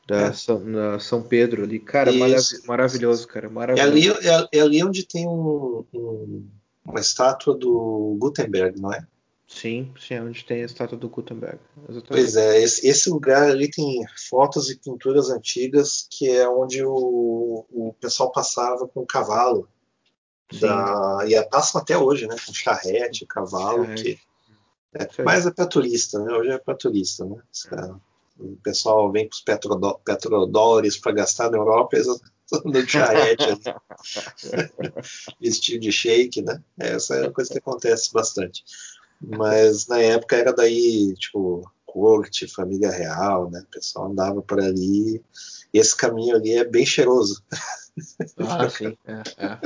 Da É. São, na São Pedro ali. Cara, marav- maravilhoso, cara, É maravilhoso. ali, é, é ali onde tem um, um- uma estátua do Gutenberg, não é? Sim, sim, é onde tem a estátua do Gutenberg. Exatamente. Pois é, esse, esse lugar ali tem fotos e pinturas antigas, que é onde o, o pessoal passava com o cavalo. Da, e passam até hoje, né? Com charrete, cavalo, charrete. que é, mas é para turista, né? Hoje é para turista, né? O pessoal vem com os petrodó- petrodólares para gastar na Europa, eles andam de charrete, vestido de shake, né? Essa é uma coisa que acontece bastante. Mas na época era daí, tipo, corte, família real, né? O pessoal andava por ali. E esse caminho ali é bem cheiroso. Ah, sim, é, é, é.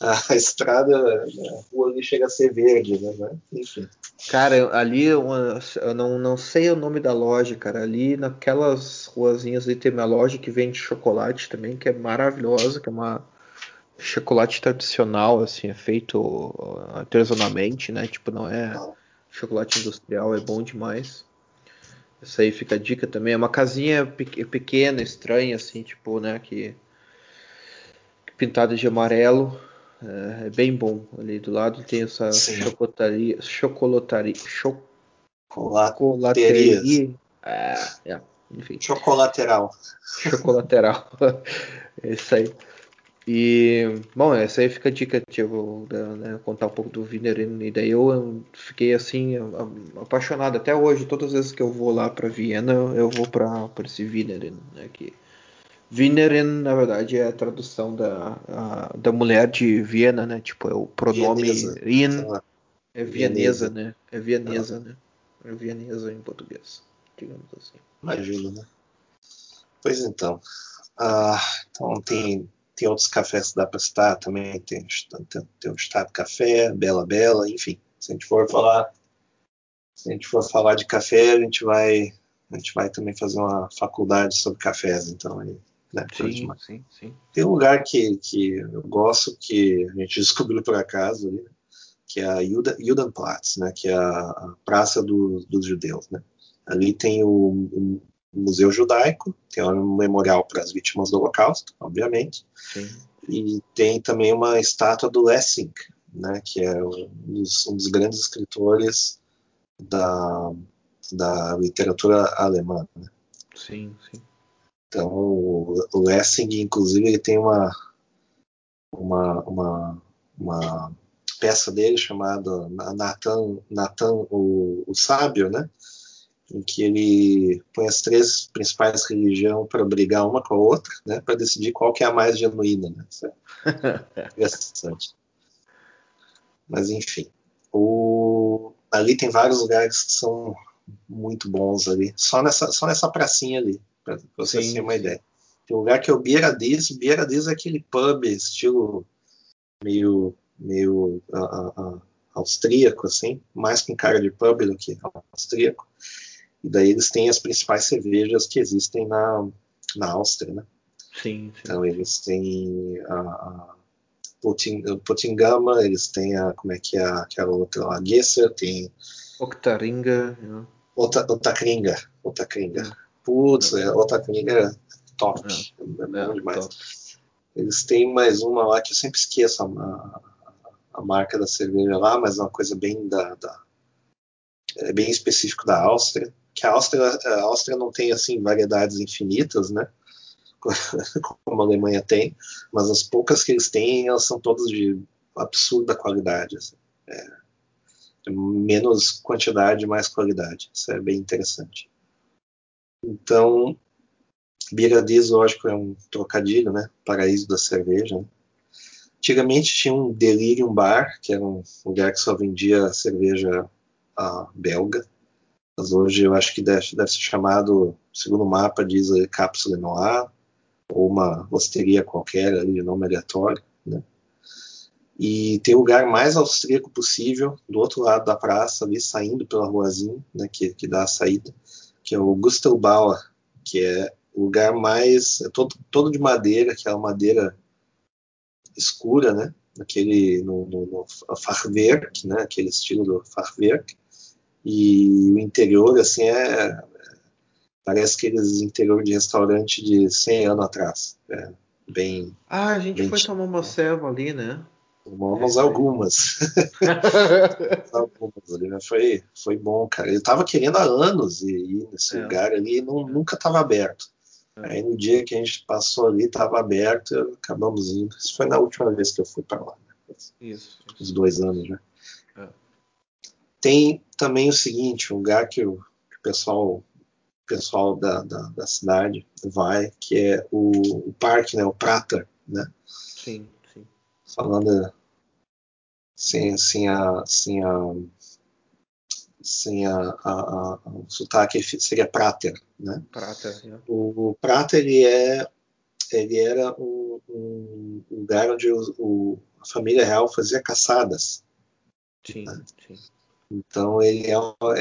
A estrada, a rua ali chega a ser verde, né? Mas, Enfim. Cara, ali uma- eu não, não sei o nome da loja, cara. Ali naquelas ruazinhas ali tem uma loja que vende chocolate também, que é maravilhosa, que é uma chocolate tradicional, assim, é feito uh, artesanalmente, né? Tipo, não é chocolate industrial, é bom demais. Essa aí fica a dica também. É uma casinha pe- pequena, estranha, assim, tipo, né? Que pintada de amarelo. É, é bem bom. Ali do lado tem essa Sim. chocolataria, chocolataria, chocolateria. É, é, enfim, Chocolateral. chocolateral. é isso aí. E, bom, essa aí fica a dica, tipo, da- né, contar um pouco do Wiener. E daí eu fiquei assim, apaixonado. Até hoje, todas as vezes que eu vou lá pra Viena, eu vou pra esse Wiener, né, que Wienerin, na verdade, é a tradução da, a- da mulher de Viena, né? Tipo, é o pronome Vienesa. in, é vienesa, Vienesa. né? É vienesa, né? É vienesa em português, digamos assim. Imagino, né? Pois então. Ah, então tem, tem outros cafés que dá para citar também. Tem, tem, tem o Estado Café, Bela Bela, enfim. Se a gente for falar, se a gente for falar de café, a gente vai, a gente vai também fazer uma faculdade sobre cafés. Então, aí, né, Sim, sim, sim. Tem um lugar que, que eu gosto, que a gente descobriu por acaso, ali, que é a Judenplatz, né, que é a, a Praça do- dos Judeus. Né. Ali tem o, o Museu Judaico, tem um memorial para as vítimas do Holocausto, obviamente, Sim, e tem também uma estátua do Lessing, né, que é um dos, um dos grandes escritores da, da literatura alemã. Né. sim, sim. Então, o, Lessing, inclusive, ele tem uma, uma, uma, uma peça dele chamada Natan, Natan o, o Sábio, né? em que ele põe as três principais religiões para brigar uma com a outra, né? para decidir qual que é a mais genuína. Né? Isso é interessante. Mas, enfim. O... Ali tem vários lugares que são muito bons ali. Só nessa, só nessa pracinha ali, para você Sim, ter uma sim. ideia. Tem um lugar que é o Bieradis. Bieradis é aquele pub estilo meio, meio ah, ah, ah, austríaco, assim, mais com cara de pub do que austríaco. E daí eles têm as principais cervejas que existem na, na Áustria, né? Sim, sim. Então eles têm a, a Putin- Putingama, eles têm a, como é que é aquela outra lá, Gesser, tem Octaringa, né? Ota- Otakringa, Otakringa. É. Putz, é, Otakringa é top, É. é, bom É, demais. top. Eles têm mais uma lá que eu sempre esqueço a, a, a marca da cerveja lá, mas é uma coisa bem da, da- é bem específico da Áustria. Que a Áustria, a Áustria não tem assim variedades infinitas, né? Como a Alemanha tem, mas as poucas que eles têm, elas são todas de absurda qualidade. assim. É, menos quantidade, mais qualidade. Isso é bem interessante. Então, Biradiz, lógico, é um trocadilho, né? Paraíso da cerveja. né? Antigamente tinha um Delirium Bar, que era um lugar que só vendia cerveja belga. Mas hoje eu acho que deve, deve ser chamado, segundo o mapa, diz Cápsula Noir, ou uma osteria qualquer ali nome aleatório. Né? E tem o lugar mais austríaco possível, do outro lado da praça, ali saindo pela ruazinha, né, que, que dá a saída, que é o Gustav Bauer, que é o lugar mais. É todo, todo de madeira, que é uma madeira escura, né? Aquele no, no, no Fachwerk, né? Aquele estilo do Fachwerk. E o interior, assim, é. Parece aqueles interior de restaurante de 100 anos atrás. É bem. Ah, a gente bem foi tomar uma serva ali, né? Tomamos é. algumas. algumas ali, né? Foi, foi bom, cara. Eu tava querendo há anos ir, nesse é. lugar ali e não, nunca tava aberto. É. Aí no dia que a gente passou ali, tava aberto e acabamos indo. Isso foi na última vez que eu fui para lá. Né? Isso, isso. Uns dois anos já. É. Tem também o seguinte, um lugar que o, que o pessoal pessoal da, da, da, cidade vai, que é o, o parque, né, o Prata, né? Sim. Falando sem, sem a sem a sem a, a, a, o sotaque seria Prater, né? Prater, yeah. O, o Prater ele é ele era um, um lugar onde o, o, a família real fazia caçadas. Sim, né? sim. Então ele é,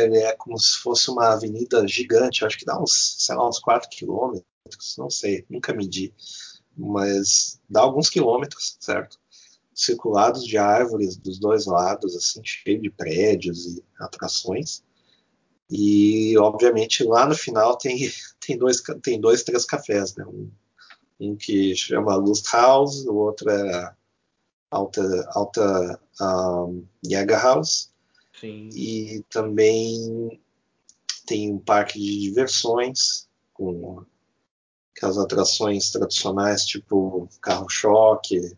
ele é como se fosse uma avenida gigante, acho que dá uns, sei lá, uns 4 quilômetros, não sei, nunca medi, mas dá alguns quilômetros, certo? Circulados de árvores dos dois lados, assim, cheio de prédios e atrações. E obviamente lá no final tem, tem, dois, tem dois, três cafés, né? Um, um que chama Lusthaus, o outro é Alta, Alta um, Jägerhaus Sim. E também tem um parque de diversões com aquelas atrações tradicionais, tipo carro-choque,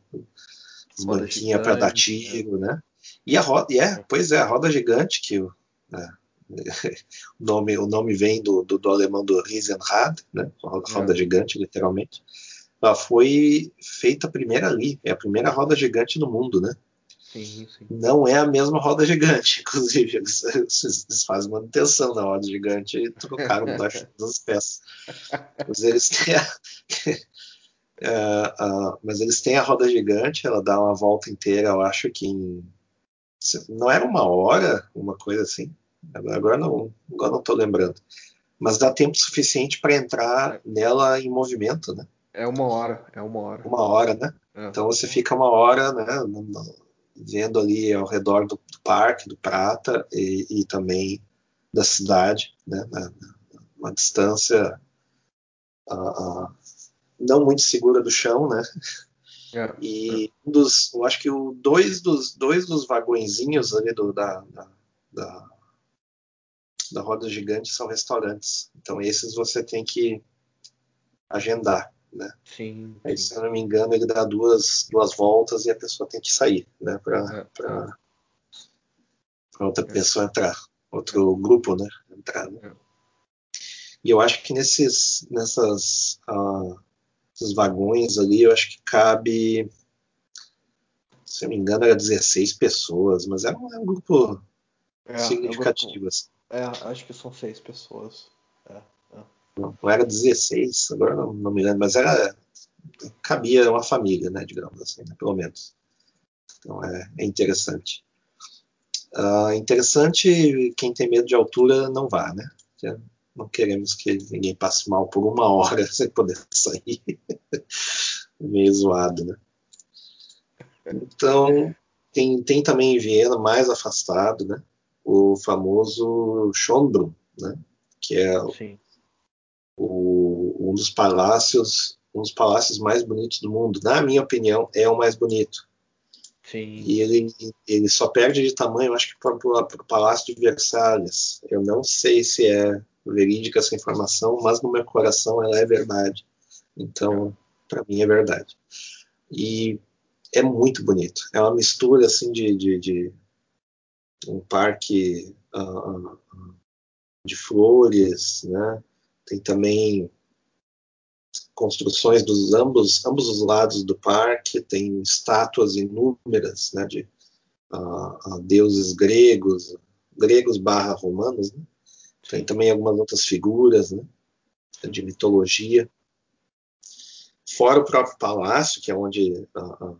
banquinha para dar tiro, é. né? E a roda, é, pois é, a roda gigante que o, é, o nome o nome vem do, do, do alemão do Riesenrad, né? Roda é. gigante, literalmente. Ela foi feita primeiro ali, é a primeira roda gigante do mundo, né? Sim, sim. Não é a mesma roda gigante, inclusive. Eles, eles fazem manutenção da roda gigante e trocaram das peças. Mas eles têm a, uh, uh, mas eles têm a roda gigante, ela dá uma volta inteira, eu acho que em. Não era uma hora, uma coisa assim. Agora não, agora não estou lembrando. Mas dá tempo suficiente para entrar nela em movimento, né? É uma hora, é uma hora. Uma hora, né? É. Então você fica uma hora, né? vendo ali ao redor do, do parque, do Prata e, e, também da cidade, né, na, uma distância uh, não muito segura do chão, né? É, e é. um dos, eu acho que o dois dos dois dos vagõezinhos ali do, da, da, da, da roda gigante são restaurantes. Então esses você tem que agendar né? Sim, Aí, se eu não me engano, ele dá duas, duas voltas e a pessoa tem que sair, né? Para é. outra é. pessoa entrar, outro grupo, né? Entrar. Né? É. E eu acho que nesses, nessas, uh, esses vagões ali, eu acho que cabe, se eu não me engano, era 16 pessoas, mas era um, é um grupo é, significativo. Grupo, assim. é, acho que são seis pessoas. É não, era 16, agora não, não, me lembro, mas era cabia uma família, né, digamos assim, né, pelo menos. Então é, é interessante. Uh, interessante, quem tem medo de altura não vá, né? Não queremos que ninguém passe mal por uma hora sem poder sair. Meio zoado, né? Então, tem, tem também em Viena, mais afastado, né? O famoso Schönbrunn, né? Que é o, um dos palácios, um dos palácios mais bonitos do mundo. Na minha opinião, é o mais bonito. Sim. E ele, ele só perde de tamanho, acho que para o Palácio de Versalhes. Eu não sei se é verídica essa informação, mas no meu coração ela é verdade. Então, para mim é verdade. E é muito bonito. É uma mistura assim de, de, de um parque uh, de flores, né? Tem também construções dos ambos, ambos os lados do parque, tem estátuas inúmeras né, de uh, deuses gregos, gregos barra romanos, né? Tem também algumas outras figuras né, de mitologia. Fora o próprio palácio, que é onde a,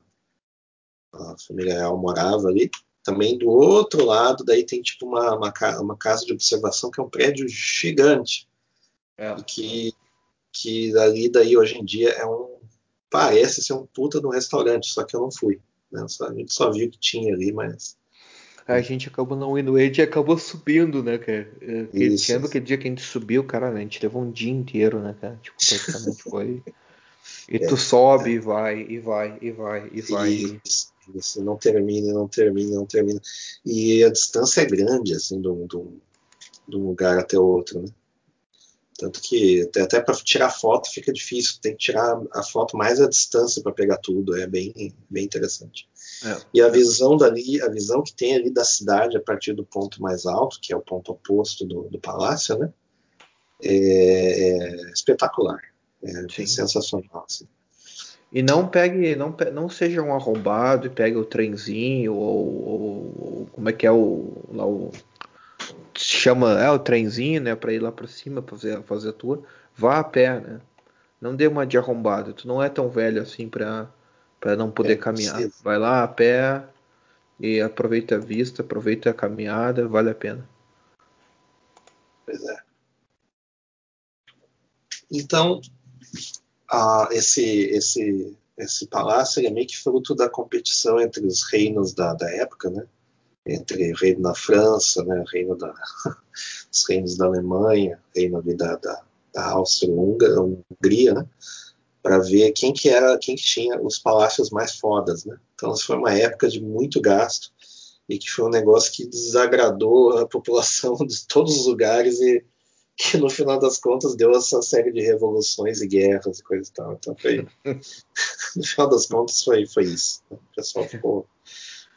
a família real morava ali, também do outro lado, daí tem tipo uma, uma, uma casa de observação que é um prédio gigante. É. Que que ali daí hoje em dia é um parece ser um puta de um restaurante, só que eu não fui. Né? Só, a gente só viu que tinha ali, mas a gente acabou não indo, ele acabou subindo, né, cara? Aquele, lembra aquele dia que a gente subiu, cara, a gente levou um dia inteiro, né, cara? Tipo, praticamente foi. E é, tu sobe é. e vai, e vai, e vai, e vai. Isso, isso, não termina, não termina, não termina. E a distância é grande, assim, de um, de um lugar até o outro, né? Tanto que até para tirar foto fica difícil, tem que tirar a foto mais à distância para pegar tudo, é bem, bem interessante. É. E a visão dali, a visão que tem ali da cidade a partir do ponto mais alto, que é o ponto oposto do, do palácio, né? É, é espetacular, é sensacional. Assim. E não pegue, não, não seja um arrombado e pegue o trenzinho ou, ou, ou como é que é o, lá o chama é o trenzinho, né, para ir lá para cima para fazer fazer a tour, vá a pé, né? Não dê uma de arrombado. Tu não é tão velho assim para para não poder é caminhar. Vai lá a pé e aproveita a vista, aproveita a caminhada, vale a pena. Pois é. Então, esse esse esse palácio é meio que fruto da competição entre os reinos da, da época, né? entre reino da França, né, reino da, os reinos da Alemanha, reino da, da, da Áustria-Hungria, né, para ver quem que era, quem que tinha os palácios mais fodas, né. Então, foi uma época de muito gasto e que foi um negócio que desagradou a população de todos os lugares e que no final das contas deu essa série de revoluções e guerras e coisa e tal. Então foi, no final das contas foi, foi isso. O pessoal ficou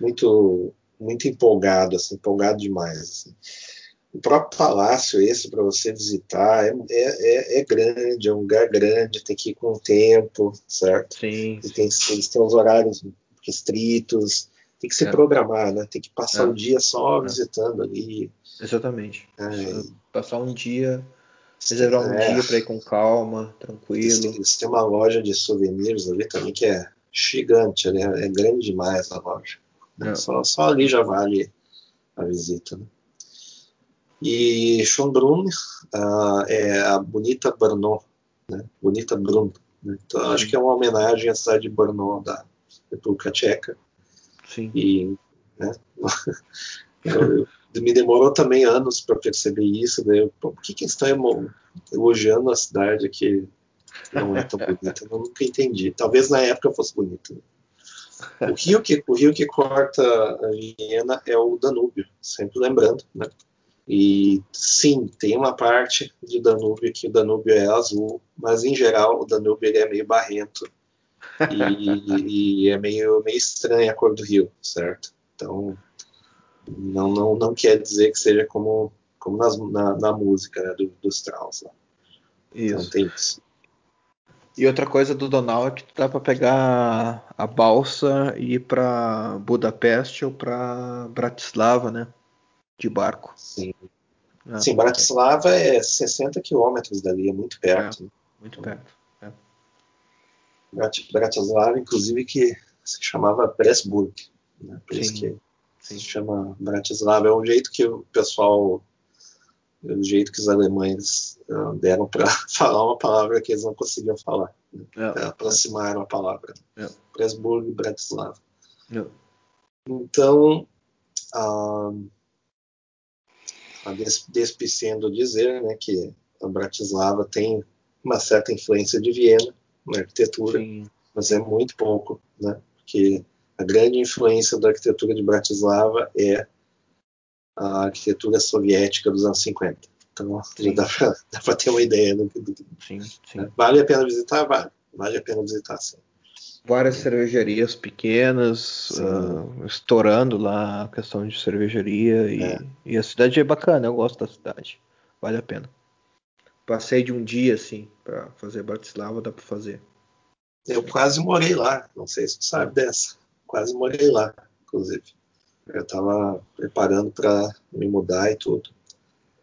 muito muito empolgado, assim, empolgado demais. Assim. O próprio palácio, esse, para você visitar, é, é, é, grande, é um lugar grande, tem que ir com o tempo, certo? Sim. E tem, eles têm os horários restritos, tem que se é. programar, né? Tem que passar o é. um dia só é. visitando ali. Exatamente. É. Passar um dia, reservar um dia para ir com calma, tranquilo. Eles, têm uma loja de souvenirs ali também que é gigante, né? é grande demais a loja. Só, só, ali já vale a visita. Né? E Schönbrunn uh, é a Bonita Brno, né? Bonita Brno. Né? Então, acho que é uma homenagem à cidade de Brno da República Tcheca. Sim. E né? eu, me demorou também anos para perceber isso. Né? Por que, que eles estão elogiando a cidade que não é tão bonita? Eu nunca entendi. Talvez na época fosse bonita. O rio que, o rio que corta a Viena é o Danúbio, sempre lembrando, né? E sim, tem uma parte de Danúbio que o Danúbio é azul, mas em geral o Danúbio ele é meio barrento e, e, é meio, meio estranha a cor do rio, certo? Então não, não, não quer dizer que seja como, como nas, na, na música né, do, dos Strauss. Lá. Isso. Então tem isso. E outra coisa do Donal é que dá para pegar a balsa e ir para Budapeste ou para Bratislava, né? De barco. Sim. Ah, Sim, Bratislava é 60 quilômetros dali, é muito perto. É, né? muito perto. É. Bratislava, inclusive, que se chamava Pressburg. Né? Por Sim. isso que Sim. se chama Bratislava. É um jeito que o pessoal o jeito que os alemães uh, deram para falar uma palavra que eles não conseguiam falar. Né? É, aproximaram a palavra. É. Presburgo e Bratislava. É. Então, uh, a despicendo dizer né, que a Bratislava tem uma certa influência de Viena na arquitetura, Sim. mas é muito pouco, né? porque a grande influência da arquitetura de Bratislava é a arquitetura soviética dos anos 50. Então, sim. dá para ter uma ideia do, do, sim, sim. Vale a pena visitar? Vale. Vale a pena visitar, sim. Várias cervejarias pequenas, uh, estourando lá a questão de cervejaria. E, é. e, a cidade é bacana, eu gosto da cidade. Vale a pena. passei de um dia assim para fazer Bratislava, dá para fazer. Eu quase morei lá, não sei se tu sabe dessa. Quase morei lá, inclusive. Eu estava preparando para me mudar e tudo.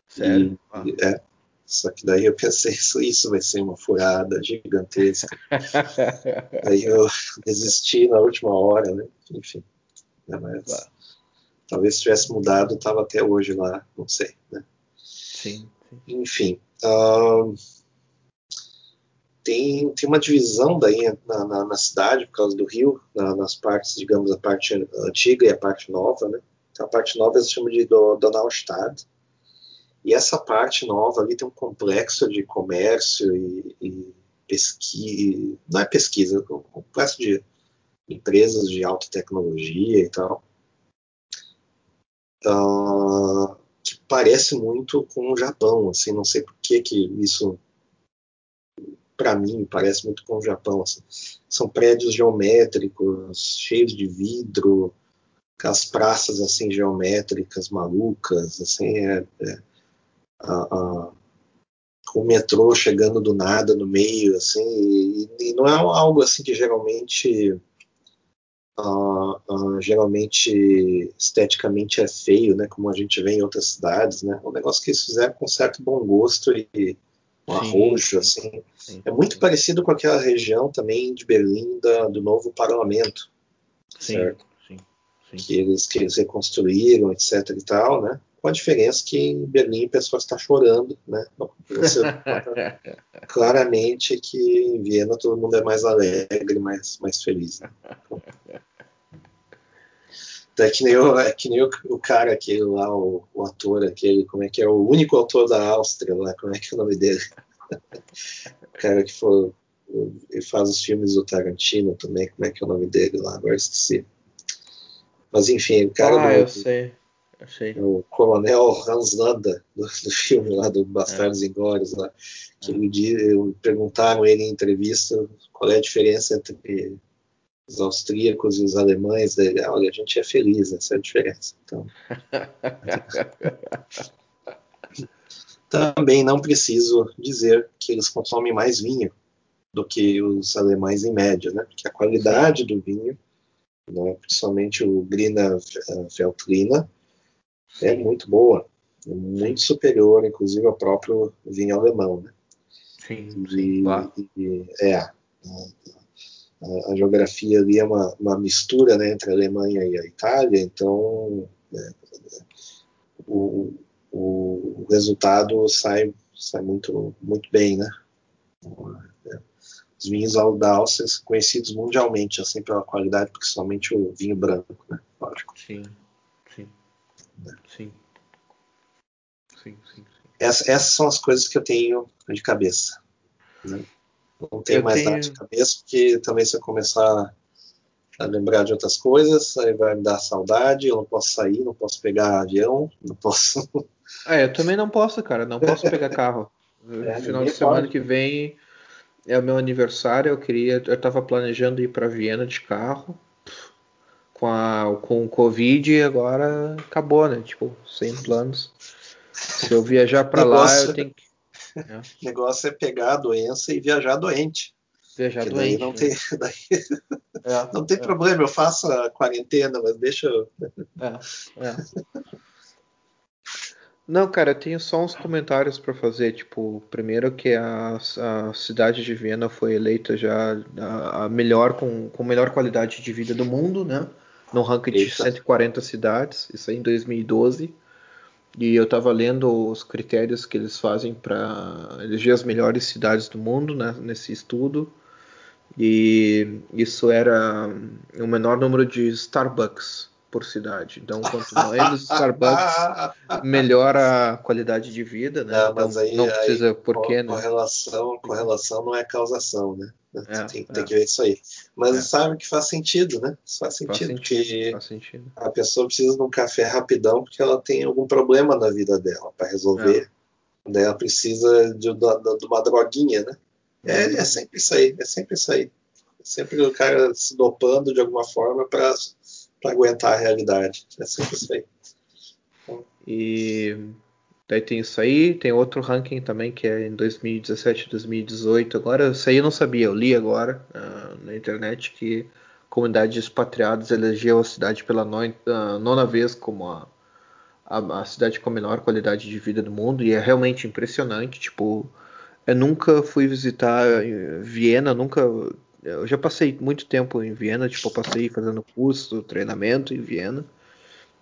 Sério? E, ah. É. Só que daí eu pensei, isso, isso vai ser uma furada gigantesca. aí eu desisti na última hora, né? Enfim. Né? Mas, talvez se tivesse mudado, estava até hoje lá, não sei, né? Sim. sim. Enfim. Uh, tem, tem uma divisão daí na, na, na, cidade por causa do rio, na, nas partes, digamos, a parte antiga e a parte nova, né? Então, a parte nova se chama de Donaustadt, e essa parte nova ali tem um complexo de comércio e, e pesquisa, não é pesquisa, é um complexo de empresas de alta tecnologia e tal, uh, que parece muito com o Japão, assim, não sei por que que isso para mim, parece muito com o Japão. Assim. São prédios geométricos, cheios de vidro, as praças assim geométricas malucas, assim, é, é a, a, o metrô chegando do nada no meio, assim, e, e não é algo assim que geralmente uh, geralmente esteticamente é feio, né, como a gente vê em outras cidades, né, é um negócio que eles fizeram com certo bom gosto e um arrojo, assim. Sim. É muito parecido com aquela região também de Berlim da, do novo parlamento, sim, certo? Sim, que, eles, que eles reconstruíram, etc e tal, né? Com a diferença que em Berlim a pessoa está chorando, né? Você claramente que em Viena todo mundo é mais alegre, mais, mais feliz. Né? É que nem, o, é que nem o, o, cara aquele lá, o, o, ator aquele, como é que é? O único autor da Áustria lá, como é que é o nome dele? o cara que foi, ele faz os filmes do Tarantino também, como é que é o nome dele lá? Agora esqueci. Mas enfim, o cara. Ah, do, eu sei. Sei. O coronel Hans Landa, do, do filme lá do Bastardos é. Inglórios lá, que é. ele, perguntaram ele em entrevista qual é a diferença entre os austríacos e os alemães, dele, olha, a gente é feliz, essa é a diferença. Então, também não preciso dizer que eles consomem mais vinho do que os alemães em média, né? Porque a qualidade do vinho, né, principalmente o Grina Veltliner, é muito boa, é muito superior, inclusive, ao próprio vinho alemão, né? Sim. E, e, é, a, a geografia ali é uma, uma, mistura né, entre a Alemanha e a Itália, então é, o, o, resultado sai, sai muito, muito bem, né? É, os vinhos da Áustria conhecidos mundialmente, assim, pela qualidade, principalmente o vinho branco, né? Lógico. Sim, é. sim. Sim, sim, sim. Essas, essas são as coisas que eu tenho de cabeça. Né? Não tenho eu mais tenho... nada de cabeça, porque também se eu começar a lembrar de outras coisas, aí vai me dar saudade, eu não posso sair, não posso pegar avião, não posso. É, eu também não posso, cara, não posso pegar carro. É, Final de semana pode. que vem é o meu aniversário, eu queria, eu tava planejando ir para Viena de carro. Com, a, com o Covid agora acabou, né? Tipo, sem planos. Se eu viajar para lá, eu tenho que é. O negócio é pegar a doença e viajar doente. Viajar doente. não né? tem, daí, é, não tem é. problema, eu faço a quarentena, mas deixa eu. É, é. Não, cara, eu tenho só uns comentários para fazer. Tipo, primeiro que a, a, cidade de Viena foi eleita já a, a melhor com, com melhor qualidade de vida do mundo, né? No ranking Eita. de 140 cidades, isso aí em 2012. E eu estava lendo os critérios que eles fazem para eleger as melhores cidades do mundo né, nesse estudo. E isso era o menor número de Starbucks por cidade. Então, quanto menos Starbucks, melhor a qualidade de vida, né? Não, então, aí, não precisa aí, porquê, né? Correlação, correlação não é causação, né? É, tem, é. tem, que ver isso aí. Mas é. sabe que faz sentido, né? Faz sentido, faz sentido, faz sentido. a pessoa precisa de um café rapidão porque ela tem algum problema na vida dela para resolver. É. Daí ela precisa de, de, de, uma droguinha, né? É, é sempre isso aí, é sempre isso aí. É sempre o cara se dopando de alguma forma para aguentar a realidade. É sempre isso aí. E Daí tem isso aí, tem outro ranking também que é em 2017 2018. Agora, isso aí eu não sabia, eu li agora uh, na internet que a comunidade de expatriados elegeu a cidade pela nona, uh, nona vez como a, a, a, cidade com a menor qualidade de vida do mundo e é realmente impressionante. Tipo, eu nunca fui visitar Viena, nunca. Eu já passei muito tempo em Viena, tipo, eu passei fazendo curso, treinamento em Viena.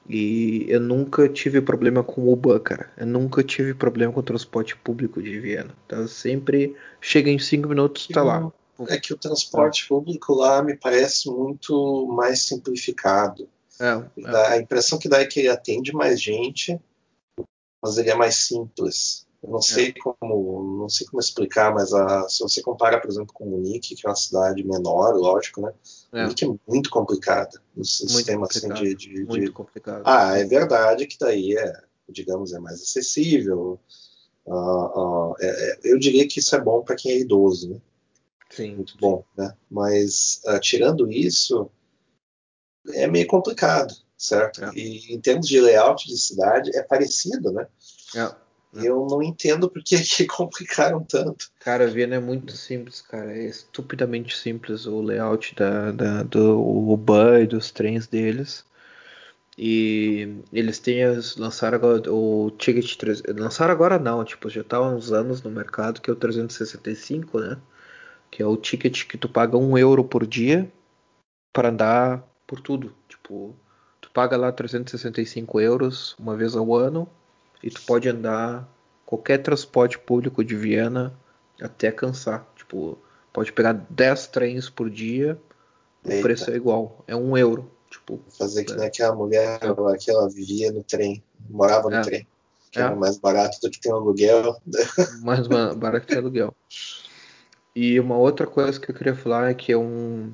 E eu nunca tive problema com Uber, cara. Eu nunca tive problema com o transporte público de Viena. Tá sempre chega em cinco minutos, tá lá. É que o transporte público lá me parece muito mais simplificado. É, é. A impressão que dá é que ele atende mais gente, mas ele é mais simples. Eu não sei é. como, não sei como explicar, mas a, se você compara, por exemplo, com Munique, que é uma cidade menor, lógico, né? É. Munique é muito complicada no sistema assim de, de, muito de... complicado. Ah, é verdade que daí é, digamos, é mais acessível. Uh, uh, é, eu diria que isso é bom para quem é idoso, né? Sim. Muito bom, né? Mas uh, tirando isso, é meio complicado, certo? É. E em termos de layout de cidade, é parecido, né? É. E eu não entendo por que, complicaram tanto. Cara, Viena é muito simples, cara. É estupidamente simples o layout da, da do UBA e dos trens deles. E eles têm lançaram agora o Ticket 3, lançaram agora não, tipo, já tá há uns anos no mercado que é o 365, né? Que é o ticket que tu paga um euro por dia para andar por tudo. Tipo, tu paga lá 365 euros uma vez ao ano e tu pode andar qualquer transporte público de Viena até cansar. Tipo, pode pegar 10 trens por dia, Eita. o preço é igual, é um euro. Tipo, fazer que é. nem aquela mulher que ela vivia no trem, morava no é. trem, que é. era mais barato do que tem um aluguel. Mais barato que aluguel. E uma outra coisa que eu queria falar é que é um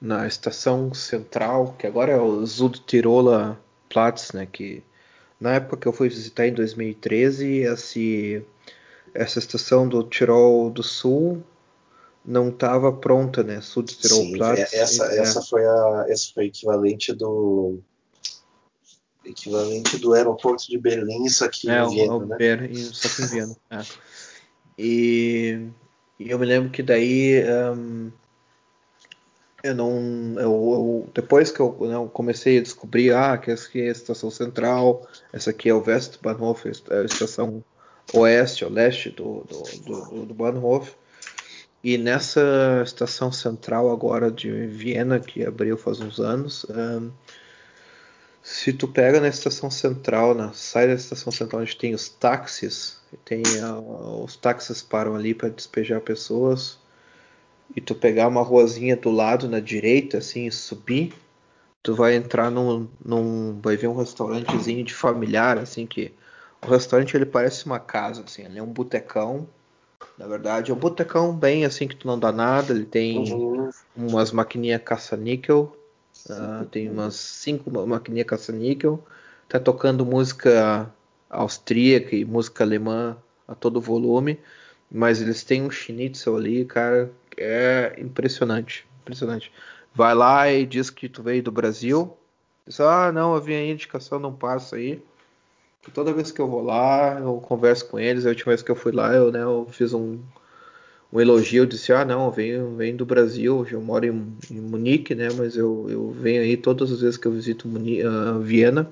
na estação central, que agora é o Südtiroler Platz, né, que na época que eu fui visitar em 2013, esse, essa estação do Tirol do Sul não estava pronta, né? Südtirol Sim, Platz. Essa, é. essa foi a esse foi equivalente do equivalente do aeroporto de Berlim, isso aqui é, em Viena, né? Ber, só que em Viena. é. E, e, eu me lembro que daí um, eu não. Eu, eu, depois que eu, né, comecei a descobrir ah, que essa aqui é a estação central, essa aqui é o Westbahnhof, a estação oeste, ou leste do, do, do, do Bahnhof. E nessa estação central agora de Viena, que abriu faz uns anos, um, se tu pega na estação central, na sai da estação central onde tem os táxis, tem uh, os táxis param ali para despejar pessoas e tu pegar uma ruazinha do lado na direita, assim, e subir, tu vai entrar num, num, vai ver um restaurantezinho de familiar, assim, que o restaurante ele parece uma casa, assim, ele é um botecão, na verdade, é um botecão bem assim que tu não dá nada, ele tem uhum. umas maquininhas caça-níquel, uh, tem umas cinco maquininhas caça-níquel, tá tocando música austríaca e música alemã a todo volume, mas eles têm um schnitzel ali, cara, é impressionante, impressionante. Vai lá e diz que tu veio do Brasil. Diz, ah, não, eu vim aí, indicação não passa aí. E toda vez que eu vou lá, eu converso com eles. A última vez que eu fui lá, eu, né, eu fiz um, um elogio. Eu disse, ah, não, eu venho, venho do Brasil. Eu moro em, em Munique, né, mas eu, eu venho aí todas as vezes que eu visito Munique, uh, Viena.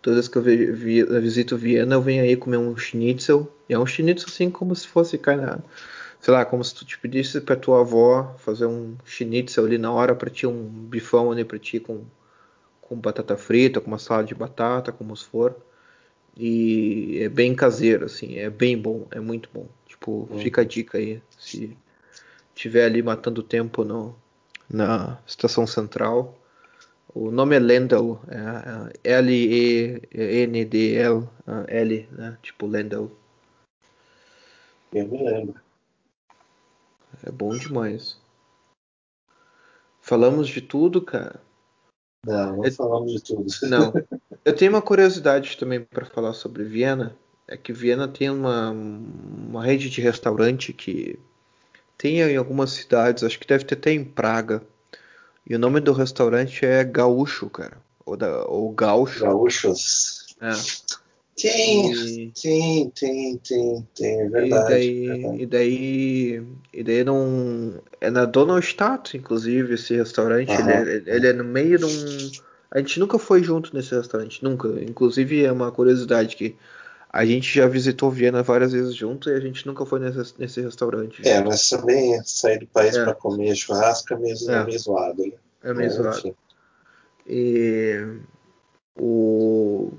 Todas as vezes que eu vi, vi, visito Viena, eu venho aí comer um schnitzel. E é um schnitzel assim como se fosse, cara, sei lá, como se tu te pedisse pra tua avó fazer um schnitzel ali na hora pra ti, um bifão ali pra ti com, com batata frita, com uma salada de batata, como se for. E é bem caseiro, assim, é bem bom, é muito bom. Tipo, hum. fica a dica aí, se tiver ali matando tempo no, na estação central. O nome é Lendl, é, é L-E-N-D-L, L, né? Tipo Lendl. Eu me lembro. É bom demais. Falamos de tudo, cara. Não, não eu... falamos de tudo. Não. Eu tenho uma curiosidade também para falar sobre Viena. É que Viena tem uma, uma rede de restaurante que tem em algumas cidades, acho que deve ter até em Praga. E o nome do restaurante é Gaúcho, cara. Ou, da, ou Gaúcho. Gaúchos. É. Tem, e... tem, tem, tem, tem, é verdade. E daí, verdade. E daí, e daí não. É na Donaustadt, inclusive, esse restaurante. Uhum. Ele, é, ele é no meio de um. A gente nunca foi junto nesse restaurante, nunca. Inclusive, é uma curiosidade que a gente já visitou Viena várias vezes junto e a gente nunca foi nesse, nesse restaurante. É, mas também sair do país é. para comer churrasco é meio, é. meio zoado. Né? É meio zoado. E o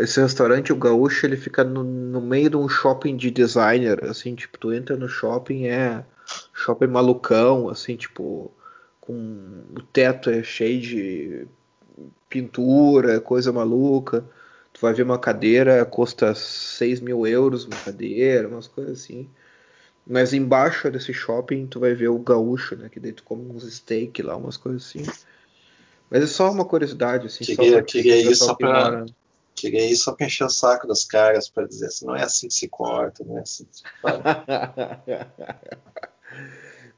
esse restaurante, o Gaúcho, ele fica no, no, meio de um shopping de designer, assim, tipo, tu entra no shopping, é shopping malucão, assim, tipo, com o teto é cheio de pintura, coisa maluca. Tu vai ver uma cadeira, custa 6 mil euros uma cadeira, umas coisas assim. Mas embaixo desse shopping tu vai ver o gaúcho, né? Que daí tu come uns steak lá, umas coisas assim. Mas é só uma curiosidade, assim. Queria, só queria isso só pra, isso só pra encher o saco dos caras pra dizer assim, não é assim que se corta, não é assim que se.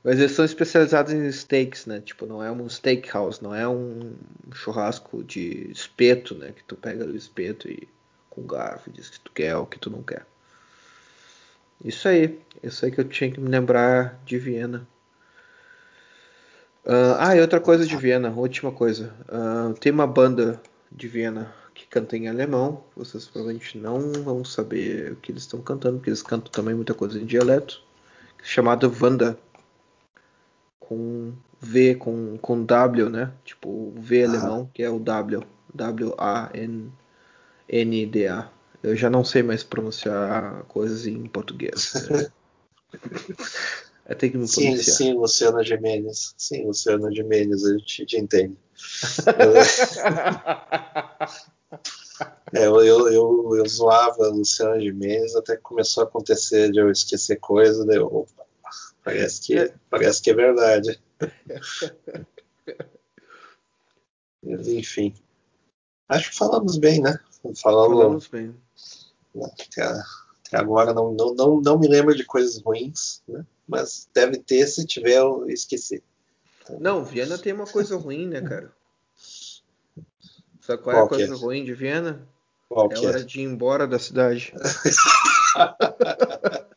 Mas eles são especializados em steaks, né? Tipo, não é um steakhouse, não é um churrasco de espeto, né? Que tu pega o espeto e com garfo diz que tu quer ou que tu não quer. Isso aí, isso aí que eu tinha que me lembrar de Viena. Uh, ah, e outra coisa de Viena, última coisa. Uh, tem uma banda de Viena que canta em alemão. Vocês provavelmente não vão saber o que eles estão cantando, porque eles cantam também muita coisa em dialeto. Chamada Wanda com V, com, com W, né? Tipo, V ah. alemão, que é o W. W-A-N-N-D-A. Eu já não sei mais pronunciar coisas em português. é ter que me sim, sim, Luciana Gimenez. Sim, Luciana Gimenez, a gente te entende. É, eu, eu, eu, eu zoava a Luciana Gimenez até que começou a acontecer de eu esquecer coisa, daí eu, opa, Parece que, é. parece que é verdade. Mas, enfim. Acho que falamos bem, né? Falamos, falamos bem. Até, até, agora não, não, não, não me lembro de coisas ruins, né? Mas deve ter, se tiver, eu esqueci. Não, Viena tem uma coisa ruim, né, cara? Sabe qual, qual é a coisa é? ruim de Viena? Qual é hora é? de ir embora da cidade.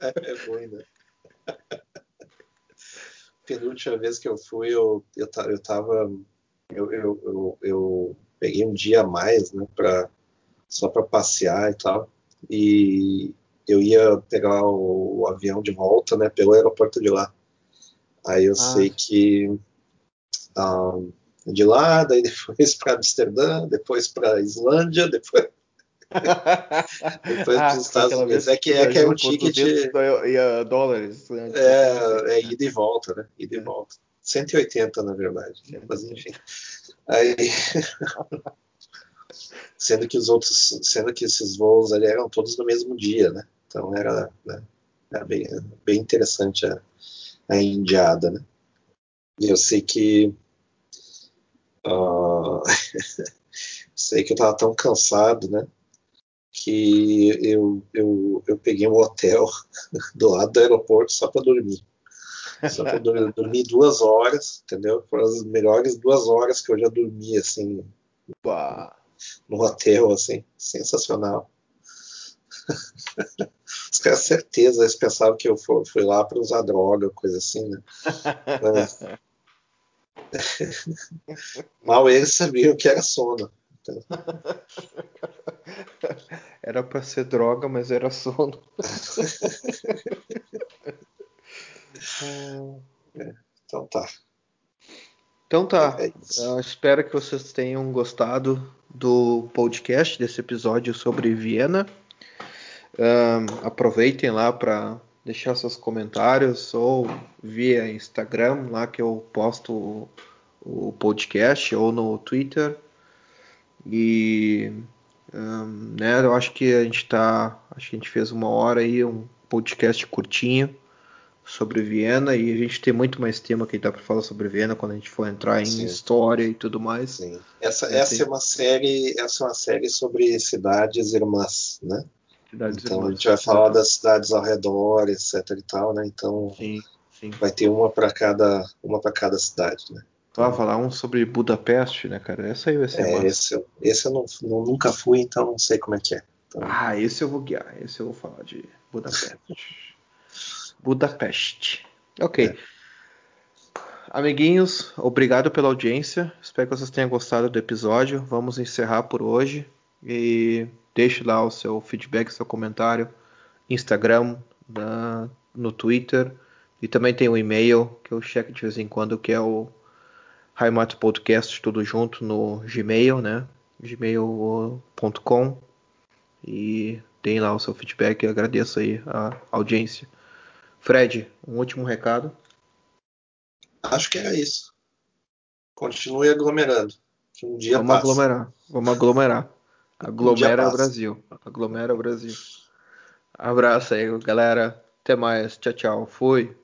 é ruim, né? penúltima vez que eu fui, eu, eu, eu tava. Eu, eu, eu, eu peguei um dia a mais, né, pra, só para passear e tal. E eu ia pegar o, o, avião de volta, né, pelo aeroporto de lá. Aí eu ah. sei que um, ah, de lá, daí depois para Amsterdã, depois para Islândia, depois Depois ah, dos Estados Unidos. É que é, que é um ticket. Ia dólares. Né? É, é ida e volta, né? Ida e é. volta. 180, na verdade. Mas enfim. Aí. sendo que os outros. Sendo que esses voos ali eram todos no mesmo dia, né? Então era, né? era bem, bem interessante a, a indiada, né? E eu sei que. Uh, sei que eu tava tão cansado, né? Que eu, eu, eu peguei um hotel do lado do aeroporto só para dormir. Só para dormir, dormir duas horas, entendeu? Foram as melhores duas horas que eu já dormi, assim, Uau. no hotel, assim, sensacional. Os caras, certeza, eles pensavam que eu fui, fui lá para usar droga, coisa assim, né? Mas... Mal eles sabiam que era sono. Era para ser droga, mas era sono. é, então tá. Então tá. É espero que vocês tenham gostado do podcast, desse episódio sobre Viena. Um, aproveitem lá para deixar seus comentários ou via Instagram, lá que eu posto o, o podcast, ou no Twitter. E um, né, eu acho que a gente tá. Acho que a gente fez uma hora aí, um podcast curtinho sobre Viena e a gente tem muito mais tema que dá para falar sobre Viena quando a gente for entrar em Sim. história e tudo mais. Sim. Essa, essa é uma série, essa é uma série sobre cidades irmãs, né? Cidades então irmãs, a gente vai falar das cidades ao redor, etc e tal, né? Então sim. vai ter uma para cada, uma para cada cidade, né? Então, falar um sobre Budapeste, né, cara? Essa aí vai ser é. Esse, esse eu não, não, nunca fui, então não sei como é que é. Então... Ah, esse eu vou guiar. Esse eu vou falar de Budapeste. Budapeste. Ok. É. Amiguinhos, obrigado pela audiência. Espero que vocês tenham gostado do episódio. Vamos encerrar por hoje. E deixe lá o seu feedback, seu comentário. Instagram, na, no Twitter. E também tem um e-mail que eu checo de vez em quando, que é o Heimat Podcast, tudo junto no Gmail, né? gmail.com. E deem lá o seu feedback. Eu agradeço aí a audiência. Fred, um último recado. Acho que era isso. Continue aglomerando. Que um dia Vamos passa. aglomerar. Vamos aglomerar. Aglomera um Brasil. Aglomera Brasil. Abraço aí, galera. Até mais. Tchau, tchau. Fui.